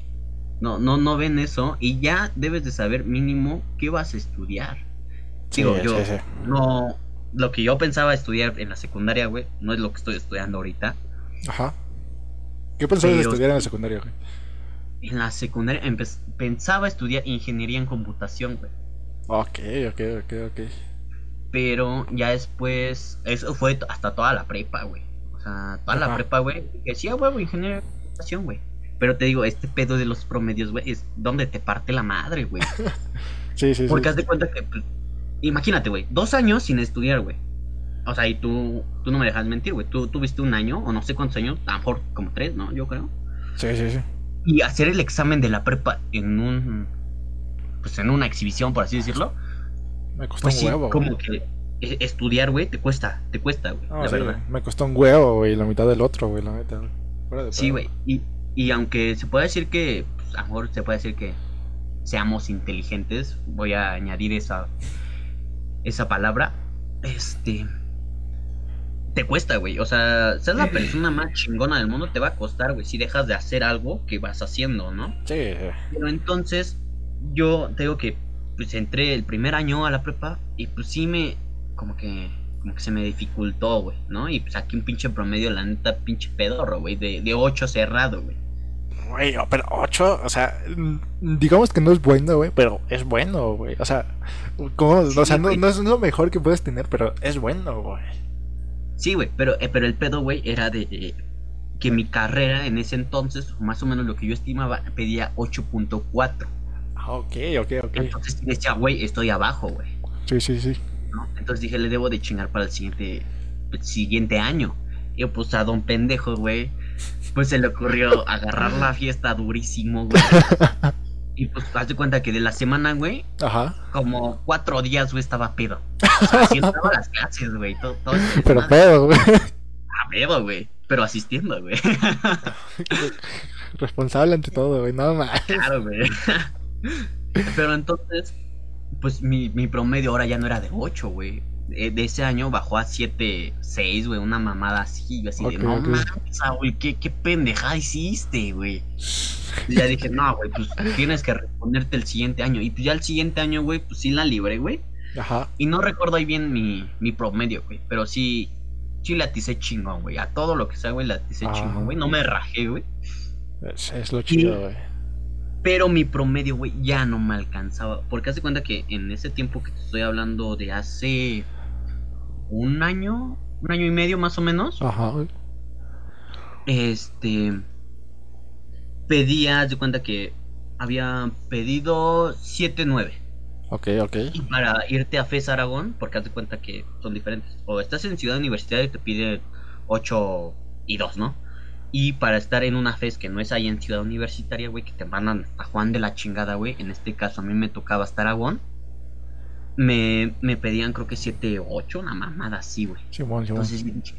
[SPEAKER 2] No, no, no ven eso y ya debes de saber mínimo qué vas a estudiar. Digo, yo no, lo que yo pensaba estudiar en la secundaria, güey, no es lo que estoy estudiando ahorita.
[SPEAKER 1] Ajá. ¿Qué pensabas estudiar en la secundaria, güey?
[SPEAKER 2] en la secundaria pensaba estudiar ingeniería en computación, güey.
[SPEAKER 1] Ok, ok, ok, ok.
[SPEAKER 2] Pero ya después, eso fue hasta toda la prepa, güey. O sea, toda la prepa, güey. Que decía, güey, ingeniería en computación, güey. Pero te digo, este pedo de los promedios, güey, es donde te parte la madre, güey.
[SPEAKER 1] sí, sí,
[SPEAKER 2] Porque haz de cuenta que, pues, imagínate, güey, dos años sin estudiar, güey. O sea, y tú, tú no me dejas mentir, güey. Tú tuviste un año, o no sé cuántos años, a lo mejor como tres, ¿no? Yo creo.
[SPEAKER 1] Sí, sí, sí
[SPEAKER 2] y hacer el examen de la prepa en un pues en una exhibición por así decirlo
[SPEAKER 1] me costó pues un huevo
[SPEAKER 2] como que e, estudiar güey te cuesta te cuesta güey la verdad
[SPEAKER 1] me costó un huevo güey la mitad del otro güey la neta
[SPEAKER 2] sí güey y, y aunque se puede decir que pues, a lo mejor se puede decir que seamos inteligentes voy a añadir esa esa palabra este te cuesta, güey. O sea, ser la persona más chingona del mundo te va a costar, güey, si dejas de hacer algo que vas haciendo, ¿no?
[SPEAKER 1] Sí.
[SPEAKER 2] Pero entonces, yo te digo que, pues entré el primer año a la prepa y pues sí me, como que, como que se me dificultó, güey, ¿no? Y pues aquí un pinche promedio, la neta, pinche pedorro, güey, de, de 8 cerrado, güey.
[SPEAKER 1] Güey, pero 8, o sea, digamos que no es bueno, güey, pero es bueno, güey. O sea, ¿cómo? o sea, no, no, es lo mejor que puedes tener, pero es bueno, güey.
[SPEAKER 2] Sí, güey, pero, eh, pero el pedo, güey, era de que mi carrera en ese entonces, más o menos lo que yo estimaba, pedía 8.4.
[SPEAKER 1] Ah, ok, ok, ok.
[SPEAKER 2] Entonces decía, güey, estoy abajo, güey.
[SPEAKER 1] Sí, sí, sí.
[SPEAKER 2] Entonces dije, le debo de chingar para el siguiente, el siguiente año. Y pues a don pendejo, güey, pues se le ocurrió agarrar la fiesta durísimo, güey. Y pues haz de cuenta que de la semana, güey,
[SPEAKER 1] Ajá.
[SPEAKER 2] como cuatro días, güey, estaba pedo. O sea, las clases, güey. Todo, todo
[SPEAKER 1] Pero pedo, güey.
[SPEAKER 2] Ah, pedo, güey. Pero asistiendo, güey.
[SPEAKER 1] Responsable ante todo, güey. Nada más.
[SPEAKER 2] Claro, güey. Pero entonces, pues mi, mi promedio ahora ya no era de 8, güey. De, ese año bajó a 7, 6, güey. Una mamada así, así de, no mames, güey, ¿qué, qué pendejada hiciste, güey. Y ya dije, no, güey, pues tienes que responderte el siguiente año. Y pues ya el siguiente año, güey, pues sí la libré, güey.
[SPEAKER 1] Ajá.
[SPEAKER 2] Y no recuerdo ahí bien mi, mi promedio, güey. Pero sí, sí la aticé chingón, güey. A todo lo que sea, güey, la aticé chingón, güey. No me rajé, güey.
[SPEAKER 1] Es, lo chido, güey.
[SPEAKER 2] Pero mi promedio, güey, ya no me alcanzaba. Porque hace cuenta que en ese tiempo que te estoy hablando de hace un año, un año y medio más o menos.
[SPEAKER 1] Ajá.
[SPEAKER 2] Este pedía, de cuenta que había pedido 7-9.
[SPEAKER 1] Ok, ok.
[SPEAKER 2] Y para irte a FES Aragón, porque haz de cuenta que son diferentes. O estás en Ciudad Universitaria y te pide 8 y 2, ¿no? Y para estar en una FES que no es ahí en Ciudad Universitaria, güey, que te mandan a Juan de la chingada, güey. En este caso a mí me tocaba hasta Aragón. Me, me pedían creo que 7, 8, una mamada así, güey.
[SPEAKER 1] Sí, bueno, sí,
[SPEAKER 2] Entonces,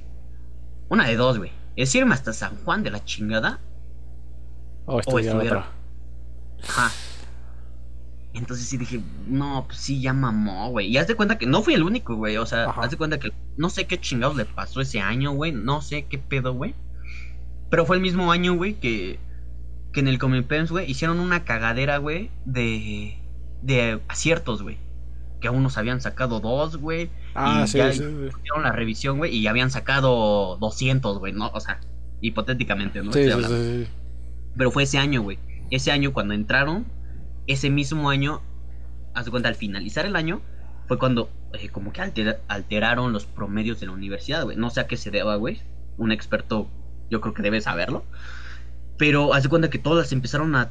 [SPEAKER 2] una de dos, güey. Es irme hasta San Juan de la chingada
[SPEAKER 1] o estudiar,
[SPEAKER 2] Ajá. Entonces sí dije, no, pues sí, ya mamó, güey. Y haz de cuenta que no fui el único, güey. O sea, haz de cuenta que no sé qué chingados le pasó ese año, güey. No sé qué pedo, güey. Pero fue el mismo año, güey, que, que en el Comipems, güey, hicieron una cagadera, güey, de, de aciertos, güey. Que aún nos habían sacado dos, güey.
[SPEAKER 1] Ah,
[SPEAKER 2] y
[SPEAKER 1] sí,
[SPEAKER 2] ya
[SPEAKER 1] sí, sí.
[SPEAKER 2] hicieron la revisión, güey, y ya habían sacado 200, güey, ¿no? O sea, hipotéticamente, ¿no?
[SPEAKER 1] Sí, sí.
[SPEAKER 2] Pero fue ese año, güey. Ese año cuando entraron, ese mismo año, haz de cuenta, al finalizar el año, fue cuando eh, como que altera- alteraron los promedios de la universidad, güey. No sé a qué se deba, güey. Un experto, yo creo que debe saberlo. Pero haz de cuenta que todas empezaron a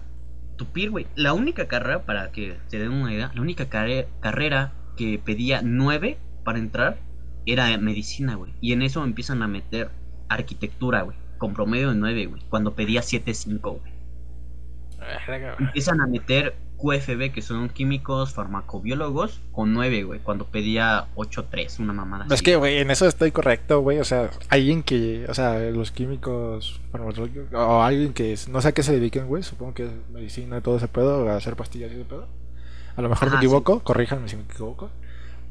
[SPEAKER 2] tupir, güey. La única carrera, para que se den una idea, la única carre- carrera que pedía 9 para entrar era medicina, güey. Y en eso empiezan a meter arquitectura, güey. Con promedio de 9, güey. Cuando pedía 7.5, güey.
[SPEAKER 1] Güey.
[SPEAKER 2] Empiezan a meter QFB, que son químicos farmacobiólogos, con 9, güey. Cuando pedía 8.3, una mamada.
[SPEAKER 1] Es
[SPEAKER 2] así.
[SPEAKER 1] que, güey, en eso estoy correcto, güey. O sea, alguien que, o sea, los químicos farmacológicos, o alguien que no sé a qué se dediquen, güey. Supongo que es medicina y todo ese pedo, a hacer pastillas y ese pedo. A lo mejor me equivoco, corríjanme si me equivoco.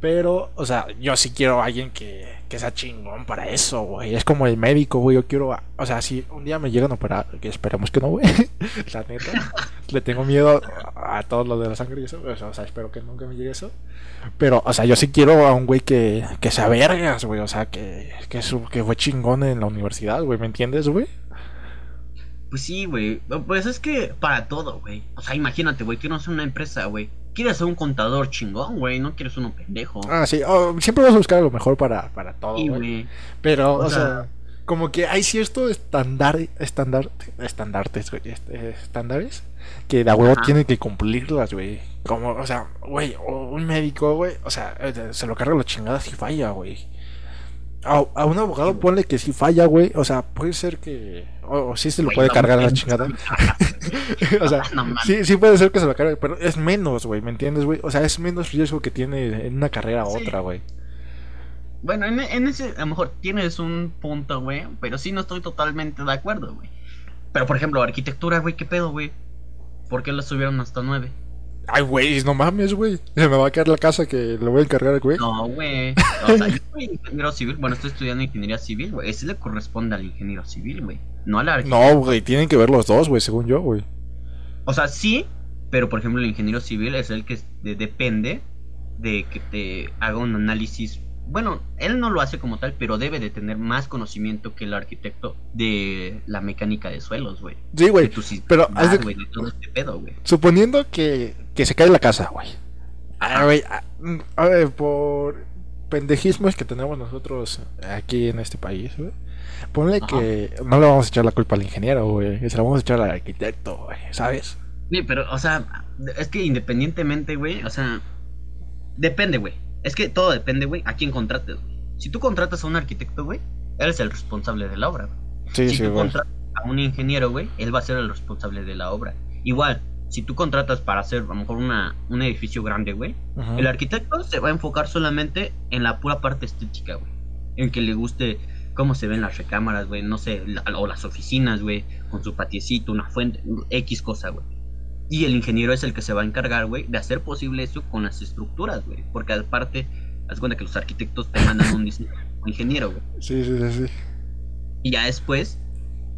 [SPEAKER 1] Pero, o sea, yo sí quiero a alguien que, que sea chingón para eso, güey. Es como el médico, güey. Yo quiero, a- o sea, si un día me llegan a operar, que esperemos que no, güey. La neta, le tengo miedo a, a todo lo de la sangre y eso. O sea, o sea, espero que nunca me llegue eso. Pero, o sea, yo sí quiero a un güey que, que sea vergas, güey. O sea, que, que, su- que fue chingón en la universidad, güey. ¿Me entiendes, güey?
[SPEAKER 2] Pues sí, güey. Pues es que para todo, güey. O sea, imagínate, güey. Tienes una empresa, güey. Quieres ser un contador chingón, güey. No quieres uno pendejo.
[SPEAKER 1] Ah, sí. oh, siempre vas a buscar lo mejor para, para todo,
[SPEAKER 2] Sí,
[SPEAKER 1] güey. Pero, o,
[SPEAKER 2] O
[SPEAKER 1] sea,
[SPEAKER 2] sea-
[SPEAKER 1] como que hay ciertos estándar, estándar, estandartes, güey, estándares que de huevo
[SPEAKER 2] Ajá.
[SPEAKER 1] tienen que cumplirlas, güey. Como, o sea, güey, un médico, güey, o sea, eh, se lo carga la chingada si falla, güey. A, a un abogado
[SPEAKER 2] Sí,
[SPEAKER 1] ponle que si falla, güey, o sea, puede ser que, o, o sí se lo puede cargar la
[SPEAKER 2] mames.
[SPEAKER 1] chingada. o sea, sí, sí puede ser que se lo cargue, pero es menos, güey, ¿me entiendes, güey? O sea, es menos riesgo que tiene en una carrera a otra, güey.
[SPEAKER 2] Bueno, en, en ese, a lo mejor tienes un punto, güey. Pero sí no estoy totalmente de acuerdo, güey. Pero por ejemplo, arquitectura, güey, ¿qué pedo, güey? ¿Por qué la subieron hasta 9?
[SPEAKER 1] Ay, güey, no mames, güey. Se me va a caer la casa que le voy a encargar, güey.
[SPEAKER 2] No, güey. O sea, yo soy ingeniero civil. Bueno, estoy estudiando ingeniería civil, güey. Ese le corresponde al ingeniero civil, güey. No al arquitecto.
[SPEAKER 1] No, güey, tienen que ver los dos, güey, según yo, güey.
[SPEAKER 2] O sea, sí, pero por ejemplo, el ingeniero civil es el que de- depende de que te haga un análisis. Bueno, él no lo hace como tal, pero debe de tener más conocimiento que el arquitecto de la mecánica de suelos, güey.
[SPEAKER 1] Sí, güey. Pero de-
[SPEAKER 2] todo este pedo, güey.
[SPEAKER 1] Suponiendo que, que se cae la casa, güey. Ah, güey, a ver, por pendejismos que tenemos nosotros aquí en este país, güey. Ponle
[SPEAKER 2] Ajá.
[SPEAKER 1] que no le vamos a echar la culpa al ingeniero, güey. Se la vamos a echar al arquitecto, güey, ¿sabes?
[SPEAKER 2] Sí, pero, o sea, es que independientemente, güey, o sea, depende, güey. Es que todo depende, güey, a quién contrates. Si tú contratas a un arquitecto, güey, él es el responsable de la obra.
[SPEAKER 1] Sí,
[SPEAKER 2] si
[SPEAKER 1] sí,
[SPEAKER 2] tú contratas a un ingeniero, güey, él va a ser el responsable de la obra. Igual, si tú contratas para hacer a lo mejor una, un edificio grande, güey,
[SPEAKER 1] Ajá.
[SPEAKER 2] el arquitecto se va a enfocar solamente en la pura parte estética, güey. En que le guste cómo se ven las recámaras, güey, no sé, la- o las oficinas, güey, con su patiecito, una fuente, X cosa, güey. Y el ingeniero es el que se va a encargar, güey, de hacer posible eso con las estructuras, güey. Porque aparte, haz cuenta que los arquitectos te mandan un diseño un ingeniero, güey.
[SPEAKER 1] Sí, sí, sí, sí.
[SPEAKER 2] Y ya después,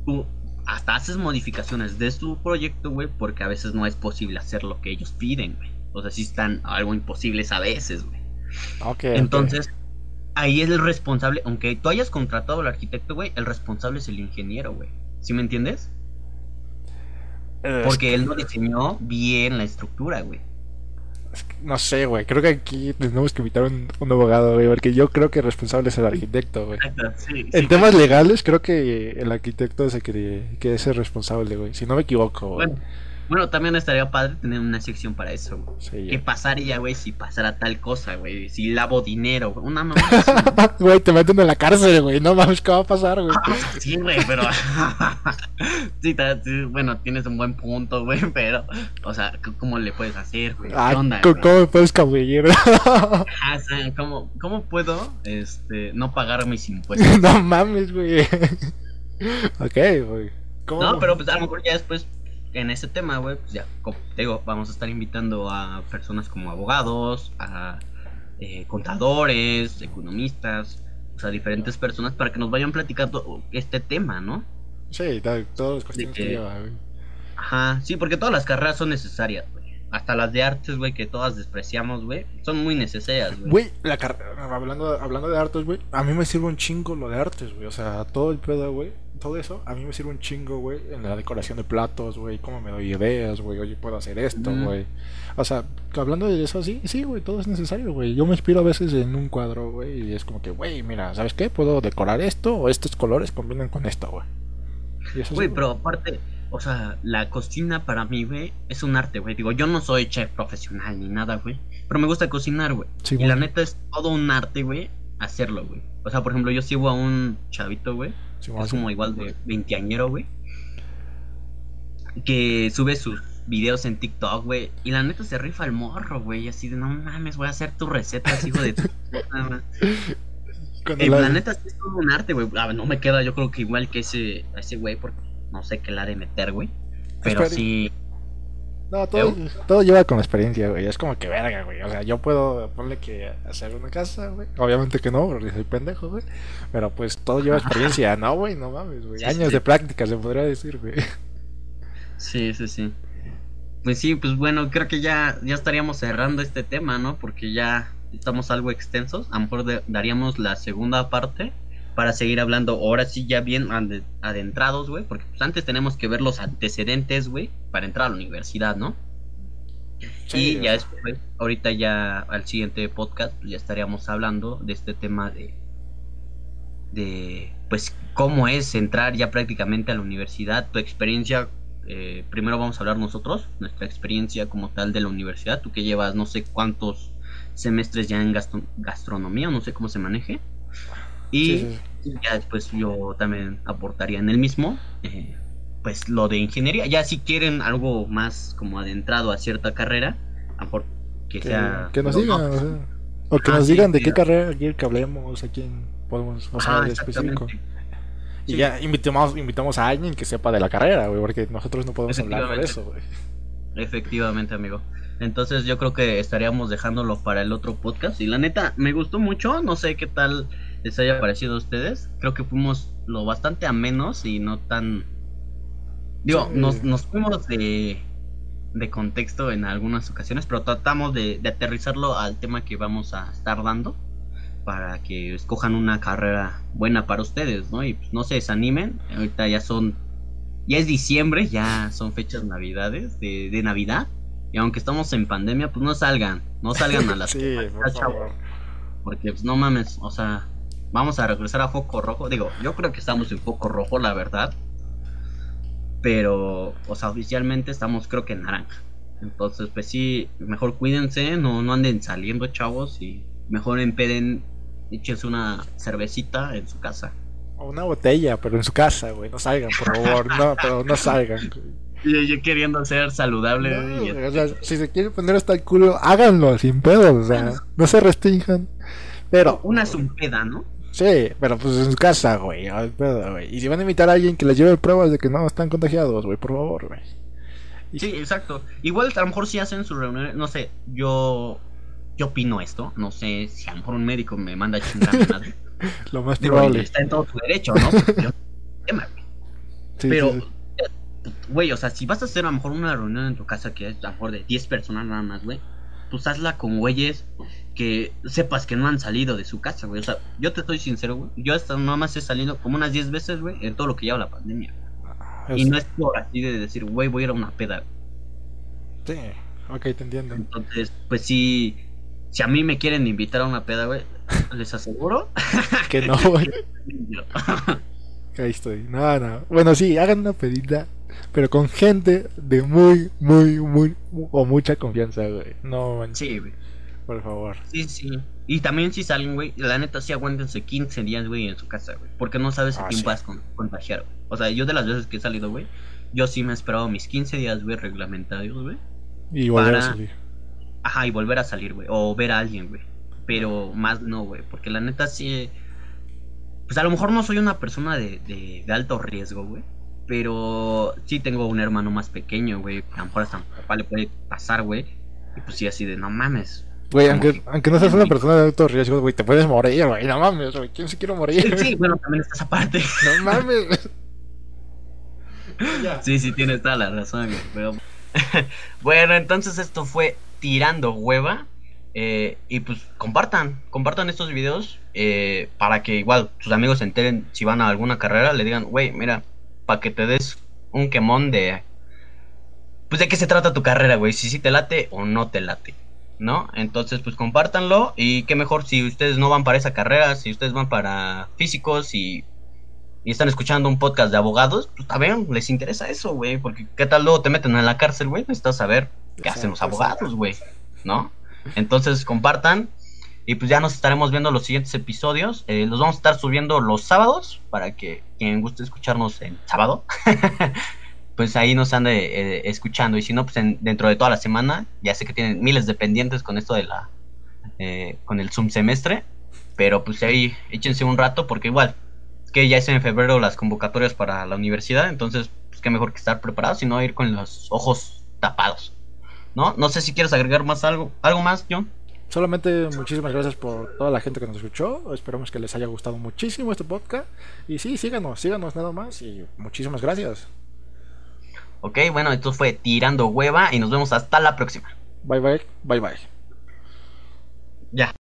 [SPEAKER 2] tú hasta haces modificaciones de su proyecto, güey, porque a veces no es posible hacer lo que ellos piden, güey. O sea, sí están algo imposibles a veces, güey.
[SPEAKER 1] Ok, ok.
[SPEAKER 2] Entonces, ahí es el responsable, aunque tú hayas contratado al arquitecto, güey, el responsable es el ingeniero, güey. ¿Sí me entiendes? Porque él no diseñó bien la estructura, güey.
[SPEAKER 1] es que no sé, güey. Creo que aquí tenemos que invitar un, un abogado, güey. Porque yo creo que el responsable es el arquitecto, güey.
[SPEAKER 2] Exacto, sí. sí,
[SPEAKER 1] En temas legales, creo que el arquitecto es el que, que es el responsable, güey. Si no me equivoco, güey.
[SPEAKER 2] Bueno, bueno, también estaría padre tener una sección para eso, güey.
[SPEAKER 1] Sí,
[SPEAKER 2] ¿Qué pasaría, güey, si pasara tal cosa, güey? Si lavo dinero, güey. Una mamá
[SPEAKER 1] Güey, te meten en la cárcel, güey. No mames, ¿qué va a pasar, güey?
[SPEAKER 2] Sí, güey, pero. sí, sí, bueno, tienes un buen punto, güey, pero. O sea, ¿cómo le puedes hacer, güey? ¿Qué
[SPEAKER 1] Ah,
[SPEAKER 2] onda,
[SPEAKER 1] ¿cómo,
[SPEAKER 2] güey?
[SPEAKER 1] puedes cabellir?
[SPEAKER 2] Ah, ¿cómo, ¿Cómo puedo este, no pagar mis impuestos?
[SPEAKER 1] no mames, güey. ok, güey. ¿Cómo?
[SPEAKER 2] No, pero pues a lo mejor ya después, en ese tema, güey, pues ya, como te digo, vamos a estar invitando a personas como abogados, a eh, contadores, economistas, o sea, diferentes personas para que nos vayan platicando este tema, ¿no?
[SPEAKER 1] Sí, todas las cuestiones que
[SPEAKER 2] que-
[SPEAKER 1] lleva, güey.
[SPEAKER 2] Ajá, sí, porque todas las carreras son necesarias, güey. Hasta las de artes, güey, que todas despreciamos, güey, son muy necesarias, güey.
[SPEAKER 1] Güey, la car- hablando, hablando de artes, güey, a mí me sirve un chingo lo de artes, güey. O sea, todo el pedo, güey, todo eso, a mí me sirve un chingo, güey, en la decoración de platos, güey, cómo me doy ideas, güey, oye, puedo hacer esto,
[SPEAKER 2] Mm.
[SPEAKER 1] güey. O sea, hablando de eso, sí, sí, güey, todo es necesario, güey. Yo me inspiro a veces en un cuadro, güey, y es como que, güey, mira, ¿sabes qué? Puedo decorar esto o estos colores combinan con esto, güey.
[SPEAKER 2] Güey,
[SPEAKER 1] sí,
[SPEAKER 2] pero aparte, o sea, la cocina para mí, güey, es un arte, güey. Digo, yo no soy chef profesional ni nada, güey. Pero me gusta cocinar, güey.
[SPEAKER 1] Sí,
[SPEAKER 2] y la neta es todo un arte, güey, hacerlo, güey. O sea, por ejemplo, yo sigo a un chavito, güey.
[SPEAKER 1] Sí,
[SPEAKER 2] Es como igual de veinteañero, güey. Que sube sus videos en TikTok, güey. Y la neta se rifa el morro, güey. Así de, no mames, voy a hacer tus recetas, hijo de tu puta madre".
[SPEAKER 1] Cuando
[SPEAKER 2] Eh,
[SPEAKER 1] la-
[SPEAKER 2] la neta sí es todo un arte, güey. A ver, no me queda, yo creo que igual que ese, a ese güey, porque no sé qué la de meter, güey. Pero
[SPEAKER 1] Espera.
[SPEAKER 2] sí.
[SPEAKER 1] No, todo, todo lleva con la experiencia, güey. Es como que verga, güey. O sea, yo puedo ponle que hacer una casa, güey. Obviamente que no, porque soy pendejo, güey. Pero pues todo lleva experiencia, ¿no, güey? No mames, güey.
[SPEAKER 2] Sí,
[SPEAKER 1] Años
[SPEAKER 2] sí.
[SPEAKER 1] de práctica, se podría decir, güey.
[SPEAKER 2] Sí, sí, sí. Pues sí, pues bueno, creo que ya, ya estaríamos cerrando este tema, ¿no? Porque ya estamos algo extensos. A lo mejor de- daríamos la segunda parte para seguir hablando ahora sí ya bien ade- adentrados, güey. Porque pues, antes tenemos que ver los antecedentes, güey, para entrar a la universidad, ¿no?
[SPEAKER 1] Sí,
[SPEAKER 2] y ya después, ahorita ya al siguiente podcast, pues ya estaríamos hablando de este tema de, de, pues, cómo es entrar ya prácticamente a la universidad, tu experiencia, eh, primero vamos a hablar nosotros, nuestra experiencia como tal de la universidad, tú que llevas no sé cuántos semestres ya en gastro- gastronomía, o no sé cómo se maneje, y
[SPEAKER 1] Sí, sí,
[SPEAKER 2] ya después yo también aportaría en el mismo, eh, pues lo de ingeniería. Ya si quieren algo más como adentrado a cierta carrera, que, sea...
[SPEAKER 1] que nos
[SPEAKER 2] no,
[SPEAKER 1] digan, o, sea, o que
[SPEAKER 2] Ah,
[SPEAKER 1] nos
[SPEAKER 2] sí,
[SPEAKER 1] digan de qué carrera quieren que hablemos, a quién podemos, o sea,
[SPEAKER 2] ah,
[SPEAKER 1] de específico. Y ya invitamos, invitamos a alguien que sepa de la carrera, güey, porque nosotros no podemos hablar por eso, güey.
[SPEAKER 2] Efectivamente, amigo. Entonces yo creo que estaríamos dejándolo para el otro podcast. Y la neta, me gustó mucho. No sé qué tal les haya parecido a ustedes. Creo que fuimos lo bastante a menos y no tan... Digo,
[SPEAKER 1] Sí.
[SPEAKER 2] nos, nos fuimos de, de contexto en algunas ocasiones, pero tratamos de, de aterrizarlo al tema que vamos a estar dando para que escojan una carrera buena para ustedes, ¿no? Y pues, no se desanimen. Ahorita ya son ya es diciembre, ya son fechas navidades, de, de Navidad. Y aunque estamos en pandemia, pues no salgan, no salgan a las
[SPEAKER 1] Sí, por favor.
[SPEAKER 2] Porque pues no mames, o sea, vamos a regresar a foco rojo. Digo, yo creo que estamos en foco rojo, la verdad. Pero, o sea, oficialmente estamos creo que en naranja. Entonces, pues sí, mejor cuídense, no, no anden saliendo, chavos, y mejor empeden, échense una cervecita en su casa.
[SPEAKER 1] O una botella, pero en su casa, güey. No salgan, por favor. No, pero no salgan. güey.
[SPEAKER 2] Y yo queriendo ser saludable.
[SPEAKER 1] No,
[SPEAKER 2] y-
[SPEAKER 1] o sea, si se quieren poner hasta el culo, háganlo sin pedo, o sea, no se restrinjan. Pero,
[SPEAKER 2] Una zumpeda, ¿no?
[SPEAKER 1] Sí, pero pues en su casa, güey. Y si van a invitar a alguien que les lleve pruebas de que no están contagiados, güey, por favor, güey. Y-
[SPEAKER 2] Sí, exacto. Igual a lo mejor si hacen sus reuniones, no sé, yo yo opino esto, no sé si a lo mejor un médico me manda a chingar a mi madre.
[SPEAKER 1] Lo más
[SPEAKER 2] Digo,
[SPEAKER 1] probable.
[SPEAKER 2] está en todo su derecho, ¿no? Yo-.
[SPEAKER 1] Sí,
[SPEAKER 2] Pero,
[SPEAKER 1] sí.
[SPEAKER 2] güey, o sea, si vas a hacer a lo mejor una reunión en tu casa que es a lo mejor de 10 personas nada más, güey, pues hazla con güeyes que sepas que no han salido de su casa, güey. O sea, yo te estoy sincero, güey. Yo hasta nada más he salido como unas 10 veces, güey, en todo lo que lleva la pandemia. Y
[SPEAKER 1] Es-
[SPEAKER 2] no es por así de decir, güey, voy a ir a una peda.
[SPEAKER 1] Sí, ok, te entiendo.
[SPEAKER 2] Entonces, pues sí, si a mí me quieren invitar a una peda, güey, les aseguro.
[SPEAKER 1] Que no, güey. Ahí estoy. No, no. Bueno, sí, hagan una pedita, pero con gente de muy, muy, muy, o mucha confianza, güey. No, manches,
[SPEAKER 2] Sí, güey.
[SPEAKER 1] por favor.
[SPEAKER 2] Sí, sí. Y también si salen, güey, la neta sí aguántense 15 días, güey, en su casa, güey. Porque no sabes a
[SPEAKER 1] Ah,
[SPEAKER 2] quién
[SPEAKER 1] sí.
[SPEAKER 2] vas a con- contagiar, güey. O sea, yo de las veces que he salido, güey, yo sí me he esperado mis 15 días, güey, reglamentarios, güey.
[SPEAKER 1] Y volver a salir.
[SPEAKER 2] Ajá, y volver a salir, güey. O ver a alguien, güey. Pero más no, güey. Porque la neta sí. Pues a lo mejor no soy una persona de, de, de alto riesgo, güey. Pero sí tengo un hermano más pequeño, güey. que A lo mejor hasta a mi papá le puede pasar, güey. Y pues sí, así de no mames.
[SPEAKER 1] Güey, aunque,
[SPEAKER 2] que-
[SPEAKER 1] aunque no seas una persona de alto riesgo, güey, te puedes morir, güey. No mames, güey. ¿Quién se quiere morir?
[SPEAKER 2] Sí, bueno, también está esa parte.
[SPEAKER 1] No mames.
[SPEAKER 2] sí, sí, tienes toda la razón. bueno, entonces esto fue Tirando Hueva. Eh, y pues compartan, compartan estos videos eh, para que igual sus amigos se enteren si van a alguna carrera, le digan, güey, mira, para que te des un quemón de... Pues de qué se trata tu carrera, güey, si sí te late o no te late. ¿no? Entonces, pues compártanlo y qué mejor si ustedes no van para esa carrera, si ustedes van para físicos y, y están escuchando un podcast de abogados, pues también les interesa eso, güey, porque qué tal luego te meten en la cárcel, güey, necesitas saber qué hacen los abogados, güey, ¿no? Entonces, compartan y pues ya nos estaremos viendo los siguientes episodios. Eh, los vamos a estar subiendo los sábados para que quien guste escucharnos en sábado pues ahí nos ande eh, escuchando. Y si no, pues dentro de toda la semana, ya sé que tienen miles de pendientes con esto de la, eh, con el Zoom semestre, pero pues ahí échense un rato porque igual, es que ya es en febrero las convocatorias para la universidad, entonces, pues qué mejor que estar preparados y no ir con los ojos tapados. ¿No? No sé si quieres agregar más algo, algo más, John.
[SPEAKER 1] Solamente muchísimas gracias por toda la gente que nos escuchó. Esperamos que les haya gustado muchísimo este podcast. Y sí, síganos, síganos nada más. Y muchísimas gracias.
[SPEAKER 2] Ok, bueno, esto fue Tirando Hueva y nos vemos hasta la próxima.
[SPEAKER 1] Bye bye, bye bye.
[SPEAKER 2] Ya.